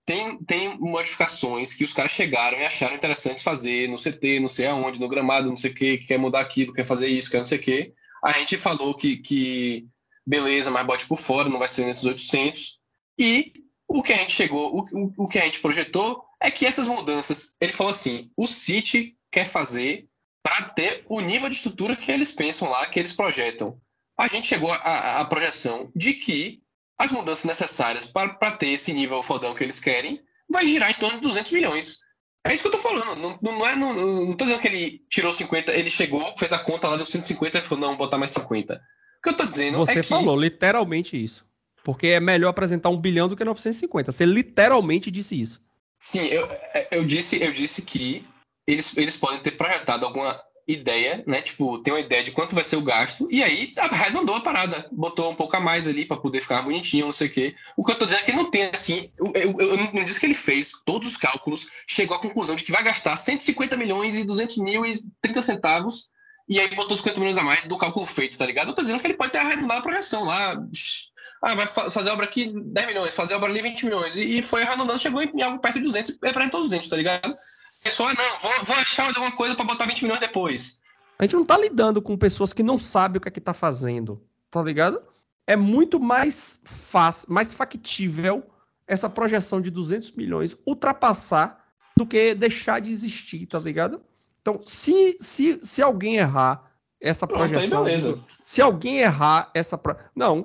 tem, tem modificações que os caras chegaram e acharam interessantes fazer no CT, não sei aonde, no gramado, não sei o que, quer mudar aquilo, quer fazer isso, quer não sei o que. A gente falou que, que beleza, mas bote por fora, não vai ser nesses 800. E o que a gente chegou, o, o que a gente projetou é que essas mudanças, ele falou assim: o City quer fazer para ter o nível de estrutura que eles pensam lá, que eles projetam. A gente chegou à, projeção de que as mudanças necessárias para ter esse nível fodão que eles querem vai girar em torno de 200 milhões. É isso que eu tô falando. Não, não, é, não, não tô dizendo que ele tirou 50, ele chegou, fez a conta lá, deu 150 e falou, não, vou botar mais 50. O que eu tô dizendo Você é que... falou literalmente isso. Porque é melhor apresentar um bilhão do que 950. Você literalmente disse isso. Sim, eu, eu, disse, eu disse que eles, eles podem ter projetado alguma ideia, né? Tipo, tem uma ideia de quanto vai ser o gasto, e aí arredondou a parada, botou um pouco a mais ali para poder ficar bonitinho, não sei o quê. O que eu tô dizendo é que não tem assim. Eu, eu, eu não disse que ele fez todos os cálculos, chegou à conclusão de que vai gastar 150 milhões e 200 mil e 30 centavos, e aí botou 50 milhões a mais do cálculo feito, tá ligado? Eu tô dizendo que ele pode ter arredondado a projeção lá. Ah, vai fazer obra aqui 10 milhões, fazer obra ali 20 milhões, e, foi arredondando, chegou em algo perto de 200 e para todos 200, tá ligado? Pessoa, não, vou, vou achar mais alguma coisa para botar 20 milhões depois. A gente não tá lidando com pessoas que não sabem o que é que tá fazendo, tá ligado? É muito mais fácil, mais factível essa projeção de 200 milhões ultrapassar do que deixar de existir, tá ligado? Então, se, se, se alguém errar essa projeção. Se alguém errar essa. Pro... Não,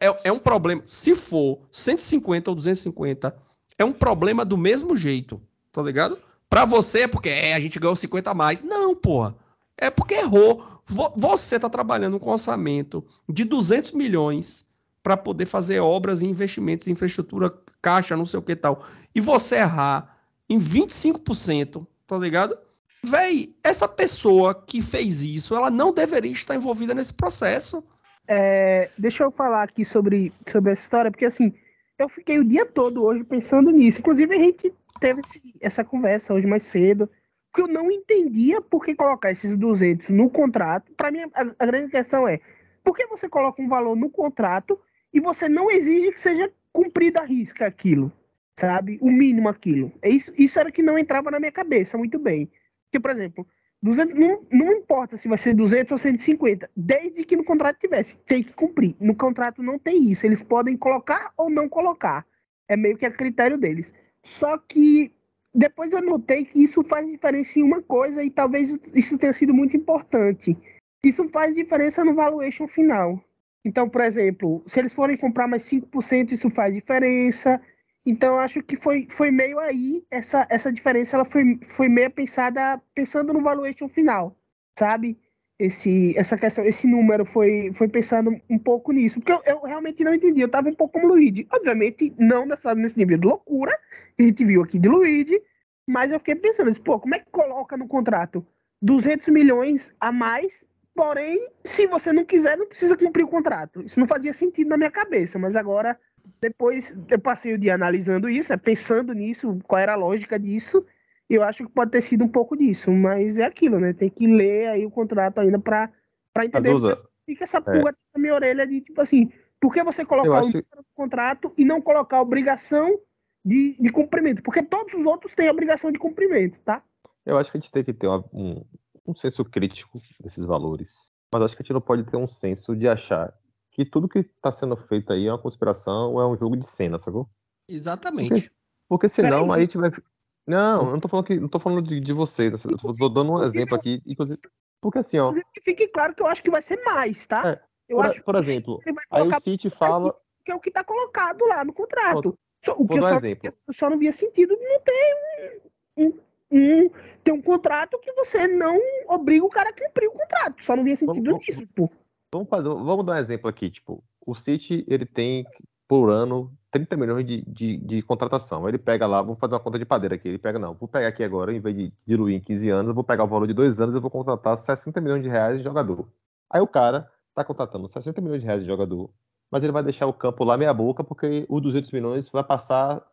é, é um problema. Se for 150 ou 250, é um problema do mesmo jeito, tá ligado? Pra você é porque é, a gente ganhou 50 a mais. Não, porra. É porque errou. Você tá trabalhando com um orçamento de 200 milhões para poder fazer obras e investimentos em infraestrutura, caixa, não sei o que tal. E você errar em 25%, tá ligado? Véi, essa pessoa que fez isso, ela não deveria estar envolvida nesse processo. é, deixa eu falar aqui sobre, sobre essa história, porque assim, eu fiquei o dia todo hoje pensando nisso. Inclusive, a gente teve essa conversa hoje mais cedo, porque eu não entendia por que colocar esses 200 no contrato. Para mim, a, a, grande questão é, por que você coloca um valor no contrato e você não exige que seja cumprida a risca aquilo, sabe? O mínimo aquilo. É isso, isso era que não entrava na minha cabeça muito bem. Porque, por exemplo, 200, não, não importa se vai ser 200 ou 150, desde que no contrato tivesse, tem que cumprir. No contrato não tem isso, eles podem colocar ou não colocar. É meio que a critério deles. Só que depois eu notei que isso faz diferença em uma coisa e talvez isso tenha sido muito importante. Isso faz diferença no valuation final. Então, por exemplo, se eles forem comprar mais 5%, isso faz diferença. Então, acho que foi, foi meio aí, essa, essa diferença ela foi, foi meio pensada pensando no valuation final, sabe? Esse, essa questão, esse número foi, foi pensando um pouco nisso, porque eu, eu realmente não entendi, eu estava um pouco como Luigi, obviamente não nessa, nesse nível de loucura que a gente viu aqui de Luigi, mas eu fiquei pensando, pô, como é que coloca no contrato 200 milhões a mais, porém, se você não quiser, não precisa cumprir o contrato. Isso não fazia sentido na minha cabeça, mas agora depois eu passei o dia analisando isso, né, pensando nisso, qual era a lógica disso, eu acho que pode ter sido um pouco disso, mas é aquilo, né? Tem que ler aí o contrato ainda para entender. Azusa, fica essa pulga é. na minha orelha de tipo assim, por que você colocar acho... o contrato e não colocar a obrigação de, de cumprimento? Porque todos os outros têm a obrigação de cumprimento, tá? Eu acho que a gente tem que ter uma, um, um senso crítico desses valores. Mas acho que a gente não pode ter um senso de achar que tudo que está sendo feito aí é uma conspiração ou é um jogo de cena, sacou? Exatamente. Porque, porque senão aí a gente vai. Não, eu não tô falando que não tô falando de, de você, né? eu tô dando um exemplo aqui, inclusive. Porque assim, ó. Fique claro que eu acho que vai ser mais, tá? É, eu por, acho por exemplo, aí o City fala. Que é o que tá colocado lá no contrato. o que eu, só, exemplo. eu só não via sentido de não ter um, um, ter um contrato que você não obriga o cara a cumprir o contrato. Só não via sentido vamos, nisso, pô. Vamos, fazer, vamos dar um exemplo aqui, tipo, o City ele tem por ano 30 milhões de, de, de, contratação. Ele pega lá, vou fazer uma conta de padeira aqui. Ele pega, não, vou pegar aqui agora, em vez de diluir em 15 anos, eu vou pegar o valor de dois anos e vou contratar 60 milhões de reais de jogador. Aí o cara tá contratando 60 milhões de reais de jogador, mas ele vai deixar o campo lá meia boca, porque os 200 milhões vai passar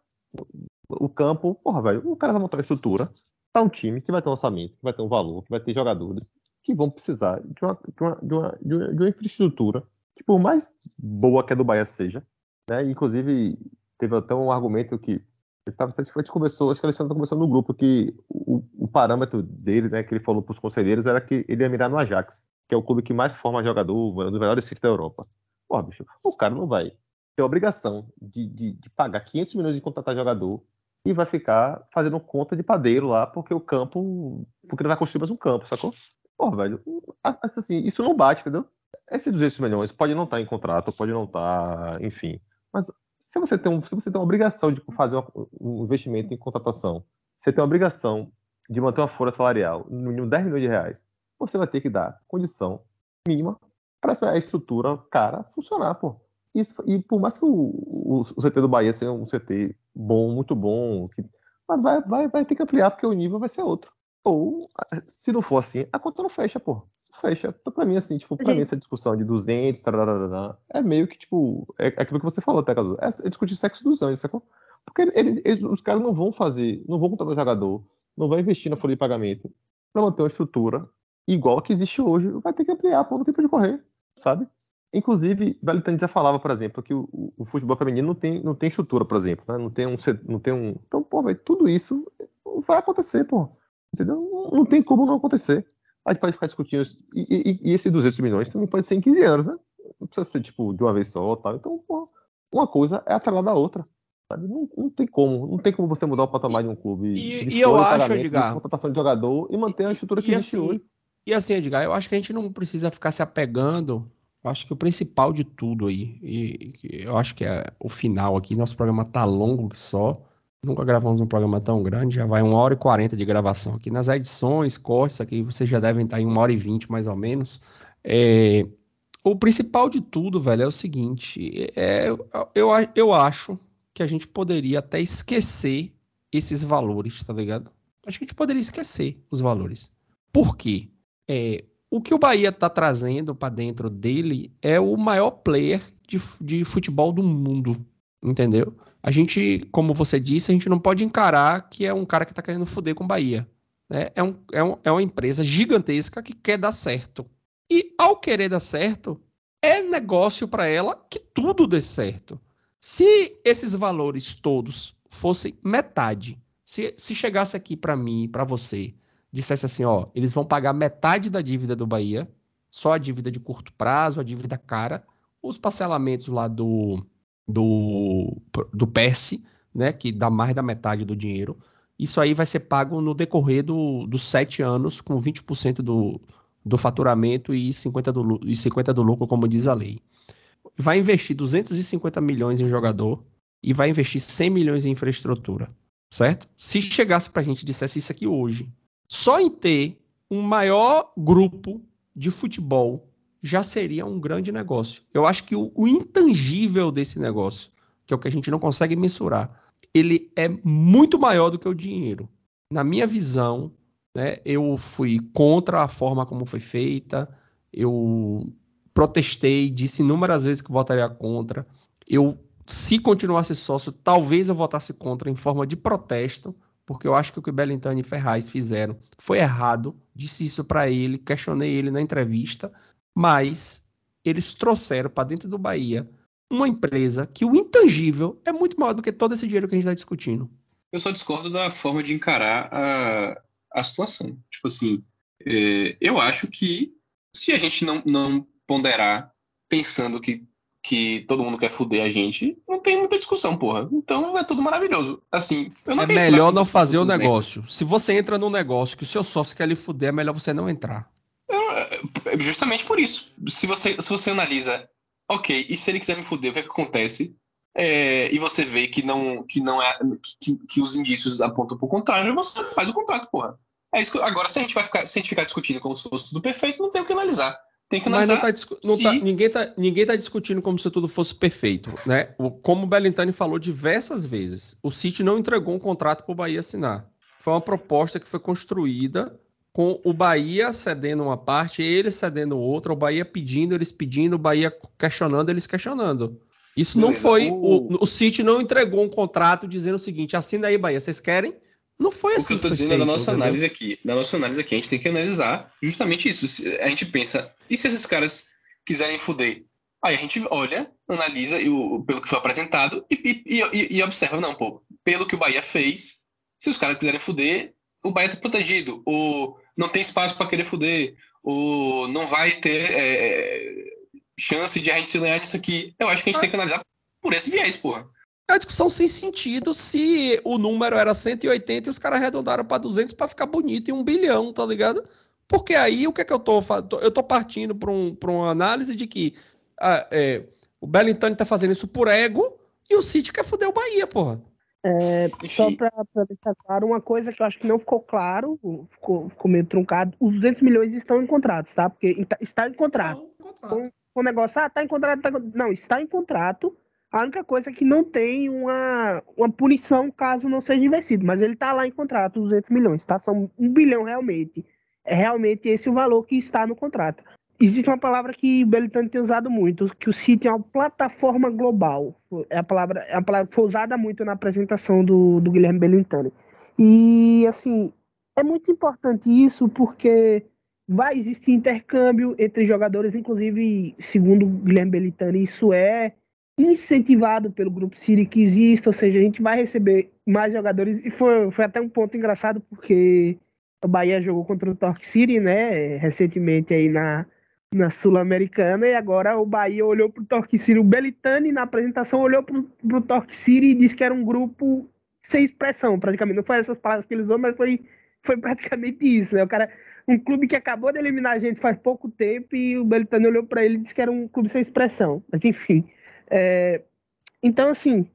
o campo. Porra, velho, o cara vai montar uma estrutura para um time que vai ter um orçamento, que vai ter um valor, que vai ter jogadores que vão precisar de uma, de uma, de uma, de uma infraestrutura que, por mais boa que a do Bahia seja, né, inclusive teve até um argumento que ele tava, a gente conversou, acho que o Alexandre conversando no grupo que o, o parâmetro dele, né, que ele falou para os conselheiros, era que ele ia mirar no Ajax, que é o clube que mais forma jogador, um dos melhores sítios da Europa. Pô, bicho, o cara não vai ter a obrigação de, de, de pagar 500 milhões de contratar jogador e vai ficar fazendo conta de padeiro lá, porque o campo. Porque ele vai construir mais um campo, sacou? Pô, velho, assim, isso não bate, entendeu? Esses 200 milhões pode não estar em contrato, pode não estar, enfim. Mas se você tem, um, se você tem uma obrigação de fazer um investimento em contratação, você tem a obrigação de manter uma folha salarial, no mínimo 10 milhões de reais, você vai ter que dar condição mínima para essa estrutura cara funcionar, pô. Isso, e por mais que o, o, o, CT do Bahia seja um CT bom, muito bom, que, vai, vai, vai ter que ampliar porque o nível vai ser outro. Ou, se não for assim, a conta não fecha, pô. Fecha. Então, pra mim, assim, tipo, pra mim essa discussão de 200, tararara, é meio que, tipo, é, é aquilo que você falou, até, Caso. É, é discutir sexo dos anjos, sacou? Porque ele, ele, os caras não vão fazer, não vão contratar jogador, não vai investir na folha de pagamento pra manter uma estrutura igual a que existe hoje. Vai ter que ampliar, pô, não tem pra onde correr, sabe? Inclusive, Belitani já falava, por exemplo, que o, o, futebol feminino não tem, não tem estrutura, por exemplo, né? não tem um, não tem um, então, pô, véio, tudo isso vai acontecer, pô. Entendeu? Não, tem como não acontecer. A gente pode ficar discutindo. E, e, e esses 200 milhões também pode ser em 15 anos, né? Não precisa ser, tipo, de uma vez só tal. Então, pô, uma coisa é atrelada à outra. Não, não, tem como. Não tem como você mudar o patamar de um clube. E, de e eu acho, Edgar. De contratação de jogador e manter a estrutura que existe assim, hoje. E assim, Edgar, eu acho que a gente não precisa ficar se apegando. Eu acho que o principal de tudo aí, e eu acho que é o final aqui, nosso programa tá longo só. Nunca gravamos um programa tão grande, já vai uma hora e quarenta de gravação aqui. Nas edições, cortes aqui, vocês já devem estar em uma hora e vinte mais ou menos. É, o principal de tudo, velho, é o seguinte: é, eu, eu acho que a gente poderia até esquecer esses valores, tá ligado? Acho que a gente poderia esquecer os valores. Por quê? É, o que o Bahia está trazendo para dentro dele é o maior player de, de futebol do mundo, entendeu? A gente, como você disse, a gente não pode encarar que é um cara que está querendo foder com Bahia. Né? É, um, é, um, é uma empresa gigantesca que quer dar certo. E ao querer dar certo, é negócio para ela que tudo dê certo. Se esses valores todos fossem metade, se, se chegasse aqui para mim, para você, dissesse assim, ó, eles vão pagar metade da dívida do Bahia, só a dívida de curto prazo, a dívida cara, os parcelamentos lá do do, do PERSE, né, que dá mais da metade do dinheiro. Isso aí vai ser pago no decorrer do, dos sete anos, com 20% do, do faturamento e 50% do, e 50 do lucro, como diz a lei. Vai investir 250 milhões em jogador e vai investir 100 milhões em infraestrutura, certo? Se chegasse para a gente e dissesse isso aqui hoje, só em ter um maior grupo de futebol já seria um grande negócio. Eu acho que o, o, intangível desse negócio, que é o que a gente não consegue mensurar, ele é muito maior do que o dinheiro. Na minha visão, né, eu fui contra a forma como foi feita, eu protestei, disse inúmeras vezes que votaria contra. Eu, se continuasse sócio, talvez eu votasse contra em forma de protesto, porque eu acho que o que Belintani e Ferraz fizeram foi errado. Disse isso para ele, questionei ele na entrevista, mas eles trouxeram para dentro do Bahia uma empresa que o intangível é muito maior do que todo esse dinheiro que a gente está discutindo. Eu só discordo da forma de encarar a, a situação. Tipo assim, é, eu acho que se a gente não, não ponderar pensando que, que todo mundo quer fuder a gente, não tem muita discussão, porra. Então é tudo maravilhoso. Assim, é melhor não fazer o negócio. Se você entra num negócio que o seu sócio quer lhe fuder, é melhor você não entrar. Justamente por isso. Se você, se você analisa, ok, e se ele quiser me fuder, o que, é que acontece? É, e você vê que não, que não é. Que, que os indícios apontam pro contrário, você faz o contrato, porra. É isso que, agora, se a gente vai ficar, se a gente ficar discutindo como se fosse tudo perfeito, não tem o que analisar. Tem que analisar. Mas não tá, não se... tá, ninguém, tá, ninguém tá discutindo como se tudo fosse perfeito. Né? O, como o Bellintani falou diversas vezes, o City não entregou um contrato para o Bahia assinar. Foi uma proposta que foi construída com o Bahia cedendo uma parte, ele cedendo outra, o Bahia pedindo, eles pedindo, o Bahia questionando, eles questionando. Isso não, não foi. O, o City não entregou um contrato dizendo o seguinte: assina aí, Bahia, vocês querem? Não foi assim. O que eu dizendo feito, na nossa entendeu? análise aqui, na nossa análise aqui, a gente tem que analisar justamente isso. A gente pensa, e se esses caras quiserem fuder? Aí a gente olha, analisa o, pelo que foi apresentado e, e, e, e observa, não, pô, pelo que o Bahia fez, se os caras quiserem fuder, o Bahia tá protegido. O, não tem espaço para querer fuder, ou não vai ter é, chance de a gente se ganhar nisso aqui. Eu acho que a gente tem que analisar por esse viés, porra. É a discussão sem sentido se o número era 180 e os caras arredondaram para 200 para ficar bonito em um bilhão, tá ligado? Porque aí o que é que eu tô fazendo? Eu tô partindo para um, uma análise de que ah, é, o Bellington tá fazendo isso por ego e o City quer foder o Bahia, porra. É, só para deixar claro, uma coisa que eu acho que não ficou claro, ficou, ficou meio truncado, os 200 milhões estão em contratos, tá? Porque está em contrato. Com, o negócio, ah, tá em contrato, tá, não, está em contrato. A única coisa é que não tem uma, uma punição caso não seja investido, mas ele está lá em contrato, 200 milhões, tá? São um bilhão realmente. É realmente esse o valor que está no contrato existe uma palavra que Belitani tem usado muito, que o City é uma plataforma global. É a palavra, é a palavra que foi usada muito na apresentação do, do Guilherme Belintani. E, assim, é muito importante isso porque vai existir intercâmbio entre jogadores, inclusive, segundo Guilherme Belintani, isso é incentivado pelo Grupo City que existe, ou seja, a gente vai receber mais jogadores. E foi, foi até um ponto engraçado porque o Bahia jogou contra o Torque City, né, recentemente aí na, na Sul-Americana e agora o Bahia olhou para o Torque City. O Belitani, na apresentação, olhou para o Torque City e disse que era um grupo sem expressão, praticamente. Não foi essas palavras que ele usou, mas foi, foi praticamente isso, né? O cara, um clube que acabou de eliminar a gente faz pouco tempo e o Belitani olhou para ele e disse que era um clube sem expressão. Mas enfim. É... Então, assim,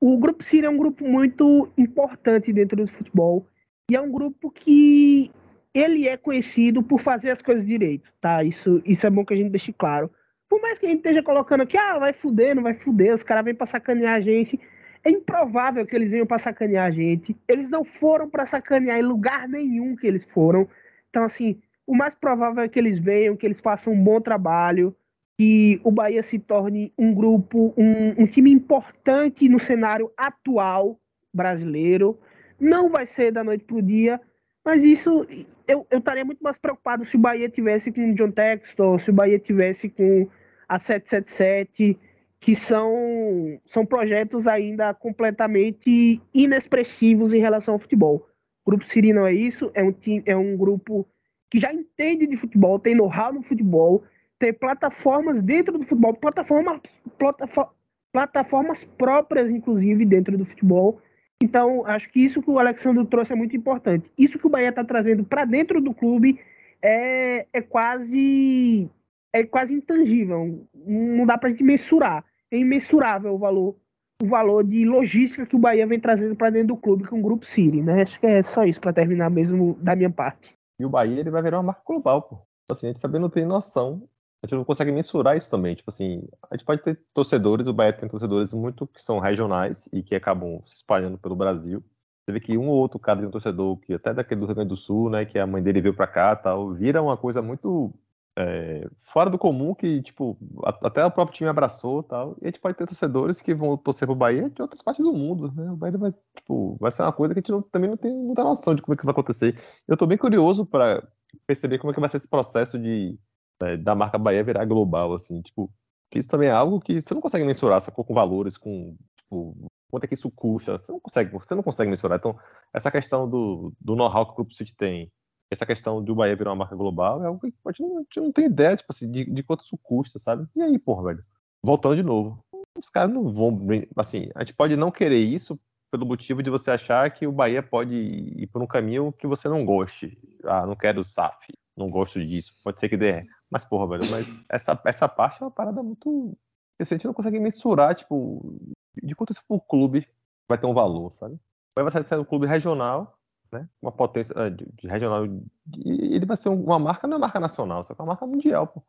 o Grupo City é um grupo muito importante dentro do futebol e é um grupo que ele é conhecido por fazer as coisas direito, tá? Isso, isso é bom que a gente deixe claro. Por mais que a gente esteja colocando aqui, ah, vai fuder, não vai fuder, os caras vêm pra sacanear a gente. É improvável que eles venham pra sacanear a gente. Eles não foram pra sacanear em lugar nenhum que eles foram. Então, assim, o mais provável é que eles venham, que eles façam um bom trabalho, que o Bahia se torne um grupo, um, um time importante no cenário atual brasileiro. Não vai ser da noite para o dia, mas isso eu, eu estaria muito mais preocupado se o Bahia tivesse com o John Textor, se o Bahia tivesse com a 777, que são, são projetos ainda completamente inexpressivos em relação ao futebol. O Grupo Siri não é isso, é um, time, é um grupo que já entende de futebol, tem know-how no futebol, tem plataformas dentro do futebol, plataforma, plataforma, plataformas próprias, inclusive, dentro do futebol. Então, acho que isso que o Alexandre trouxe é muito importante. Isso que o Bahia está trazendo para dentro do clube é, é quase é quase intangível. Não dá para gente mensurar. É imensurável o valor o valor de logística que o Bahia vem trazendo para dentro do clube com o Grupo City, né? Acho que é só isso para terminar mesmo da minha parte. E o Bahia ele vai virar uma marca global, pô. Assim, a gente também não tem noção. A gente não consegue mensurar isso também. Tipo assim, a gente pode ter torcedores, o Bahia tem torcedores muito que são regionais e que acabam se espalhando pelo Brasil. Você vê que um ou outro cara de um torcedor, que até daquele do Rio Grande do Sul, né, que a mãe dele veio para cá tal, vira uma coisa muito é, fora do comum que, tipo, até o próprio time abraçou tal. E a gente pode ter torcedores que vão torcer pro Bahia de outras partes do mundo, né? O Bahia vai, tipo, vai ser uma coisa que a gente não, também não tem muita noção de como é que vai acontecer. Eu tô bem curioso para perceber como é que vai ser esse processo de é, da marca Bahia virar global, assim, tipo, que isso também é algo que você não consegue mensurar, sacou, com valores, com, tipo, quanto é que isso custa, você não consegue, você não consegue mensurar. Então, essa questão do, do know-how que o Grupo City tem, essa questão do Bahia virar uma marca global é algo que a gente não, a gente não tem ideia, tipo assim, de, de quanto isso custa, sabe? E aí, porra, velho, voltando de novo, os caras não vão, assim, a gente pode não querer isso pelo motivo de você achar que o Bahia pode ir por um caminho que você não goste. Ah, não quero o SAF, não gosto disso, pode ser que dê. Mas, porra, velho, mas essa, essa parte é uma parada muito. Que a gente não consegue mensurar, tipo, de quanto isso pro clube vai ter um valor, sabe? Vai ser um clube regional né? Uma potência uh, de, de, regional. E ele vai ser uma marca, não é marca nacional, só que é uma marca mundial, pô.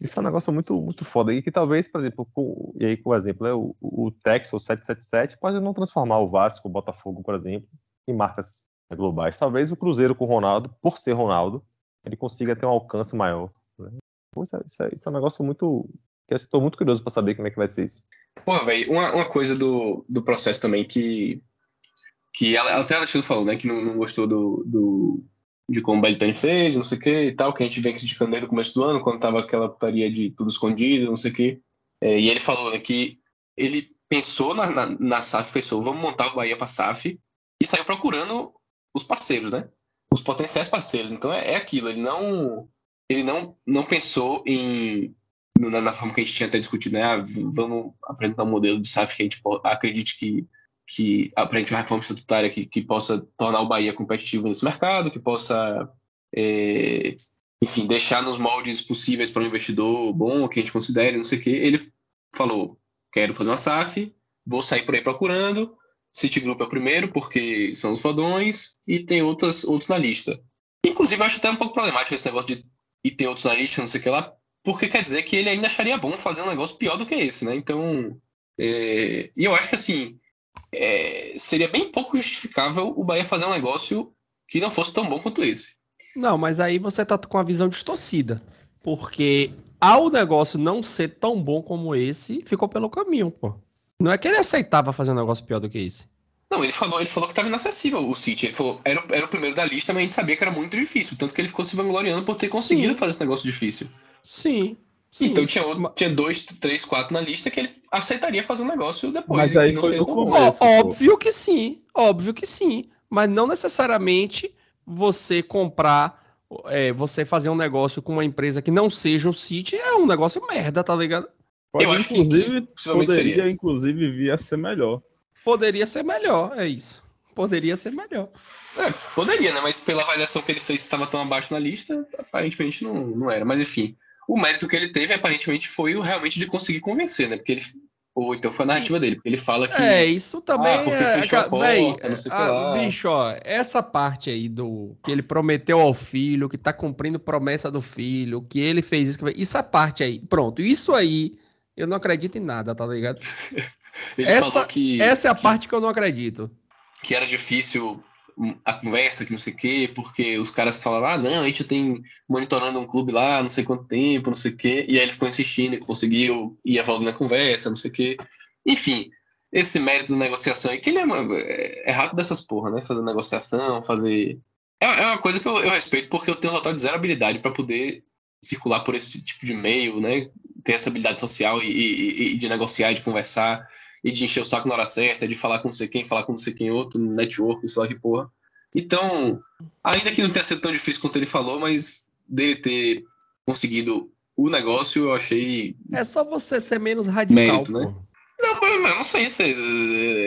Isso é um negócio muito, muito foda. E que talvez, por exemplo, com, e aí com o exemplo, né, o, o Tex ou 777 pode não transformar o Vasco, o Botafogo, por exemplo, em marcas globais. Talvez o Cruzeiro com o Ronaldo, por ser Ronaldo, ele consiga ter um alcance maior. Isso, é, isso, é, isso, é, um negócio muito. Estou muito curioso para saber como é que vai ser isso. Pô, velho, uma, uma coisa do, do processo também que que ela, até ela falou, né, que não, não gostou do, do, de como o Belitani fez, não sei o que e tal, que a gente vem criticando desde o começo do ano, quando tava aquela putaria de tudo escondido, não sei o que. É, e ele falou né, que ele pensou na, na, na SAF, pensou, vamos montar o Bahia para SAF, e saiu procurando os parceiros, né? Os potenciais parceiros. Então é, é aquilo, ele não ele não, não pensou em na, na, forma que a gente tinha até discutido, né? Ah, vamos apresentar um modelo de SAF que a gente acredite que que aprende uma reforma estatutária que, que possa tornar o Bahia competitivo nesse mercado, que possa, é, enfim, deixar nos moldes possíveis para um investidor bom, que a gente considere, não sei o quê. Ele falou: quero fazer uma SAF, vou sair por aí procurando. Citigroup é o primeiro, porque são os fodões, e tem outras, outros na lista. Inclusive, acho até um pouco problemático esse negócio de e ter outros na lista, não sei o que lá, porque quer dizer que ele ainda acharia bom fazer um negócio pior do que esse, né? Então, é, e eu acho que assim, é, seria bem pouco justificável o Bahia fazer um negócio que não fosse tão bom quanto esse. Não, mas aí você tá com a visão distorcida. Porque ao negócio não ser tão bom como esse, ficou pelo caminho, pô. Não é que ele aceitava fazer um negócio pior do que esse. Não, ele falou, ele falou que estava inacessível o City. Ele falou, era, era o primeiro da lista, mas a gente sabia que era muito difícil. Tanto que ele ficou se vangloriando por ter conseguido Sim. fazer esse negócio difícil. Sim. Sim. Então tinha, tinha dois, três, quatro na lista que ele aceitaria fazer um negócio depois. Mas aí foi no começo, Óbvio que sim, óbvio que sim. Mas não necessariamente você comprar, é, você fazer um negócio com uma empresa que não seja o City é um negócio merda, tá ligado? Pode, Eu acho inclusive, que, poderia, seria. inclusive, vir a ser melhor. Poderia ser melhor, é isso. Poderia ser melhor. É, poderia, né? Mas pela avaliação que ele fez, estava tão abaixo na lista, aparentemente não, não era. Mas enfim, o mérito que ele teve, aparentemente, foi o realmente de conseguir convencer, né? Porque ele. Ou então foi a narrativa dele, porque ele fala que. É, isso também. Ah, porque é, fechou a porta, véi, não sei a, Bicho, ó, essa parte aí do. Que ele prometeu ao filho, que tá cumprindo promessa do filho, que ele fez isso. Essa parte aí, pronto. Isso aí, eu não acredito em nada, tá ligado? essa, que, essa é a que, parte que eu não acredito. Que era difícil a conversa, que não sei o quê, porque os caras falaram, ah, não, a gente tem monitorando um clube lá, não sei quanto tempo, não sei o quê, e aí ele ficou insistindo e conseguiu ir evoluindo na conversa, não sei o quê. Enfim, esse mérito da negociação, e que ele é, uma, é, rato dessas porra, né? Fazer negociação, fazer. É, é uma coisa que eu, eu, respeito, porque eu tenho um total de zero habilidade para poder circular por esse tipo de meio, né? Ter essa habilidade social e, e, e de negociar, de conversar e de encher o saco na hora certa, de falar com não sei quem, falar com não sei quem outro, no network, sei lá que porra. Então, ainda que não tenha sido tão difícil quanto ele falou, mas dele ter conseguido o negócio, eu achei. É só você ser menos radical, mérito, né? Não, eu não sei se.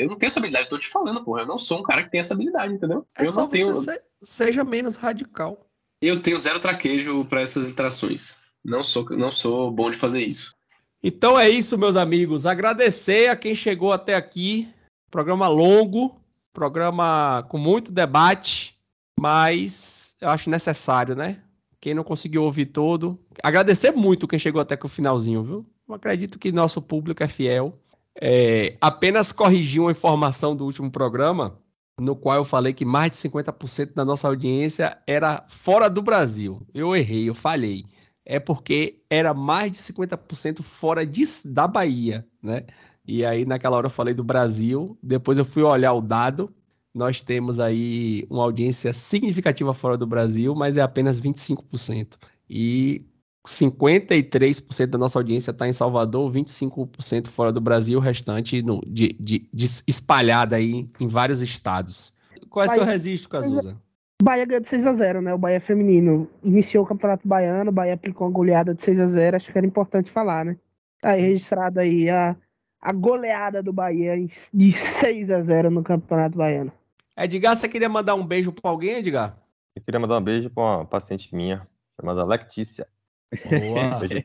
Eu não tenho essa habilidade, eu tô te falando, porra. Eu não sou um cara que tem essa habilidade, entendeu? É eu só não tenho... você seja menos radical. Eu tenho zero traquejo para essas interações. Não sou, não sou bom de fazer isso. Então é isso, meus amigos. Agradecer a quem chegou até aqui. Programa longo, programa com muito debate, mas eu acho necessário, né? Quem não conseguiu ouvir todo. Agradecer muito quem chegou até o finalzinho, viu? Eu acredito que nosso público é fiel. É, apenas corrigi uma informação do último programa, no qual eu falei que mais de 50% da nossa audiência era fora do Brasil. Eu errei, eu falhei é porque era mais de 50% fora de, da Bahia, né? E aí, naquela hora, eu falei do Brasil. Depois, eu fui olhar o dado. Nós temos aí uma audiência significativa fora do Brasil, mas é apenas 25%. E 53% da nossa audiência está em Salvador, 25% fora do Brasil, o restante no, de, de, de espalhada aí em vários estados. Qual é o seu registro, Cazuza? Bahia ganhou de 6x0, né? O Bahia feminino iniciou o Campeonato Baiano, o Bahia aplicou uma goleada de 6x0, acho que era importante falar, né? Tá aí registrado aí a, a goleada do Bahia de 6x0 no Campeonato Baiano. Edgar, você queria mandar um beijo pra alguém, Edgar? Eu queria mandar um beijo pra uma paciente minha, chamada Lectícia. Boa. Um beijo,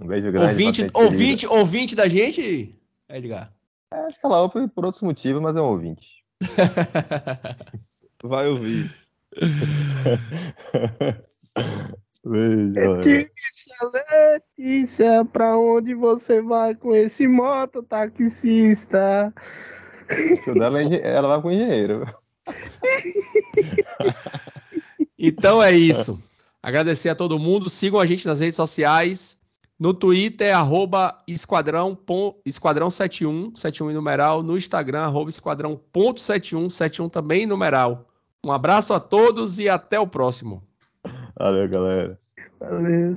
um beijo grande. Ouvinte, ouvinte, ouvinte da gente, Edgar? É, acho que ela ouve por outros motivos, mas é um ouvinte. Vai ouvir. Letícia, Letícia, pra onde você vai com esse mototaxista? O dela é ela vai com engenheiro. então é isso. Agradecer a todo mundo. Sigam a gente nas redes sociais. No Twitter, é arroba esquadrão, esquadrão 71, 71 em numeral. No Instagram, arroba esquadrão ponto 71, 71 também em numeral. Um abraço a todos e até o próximo. Valeu, galera. Valeu.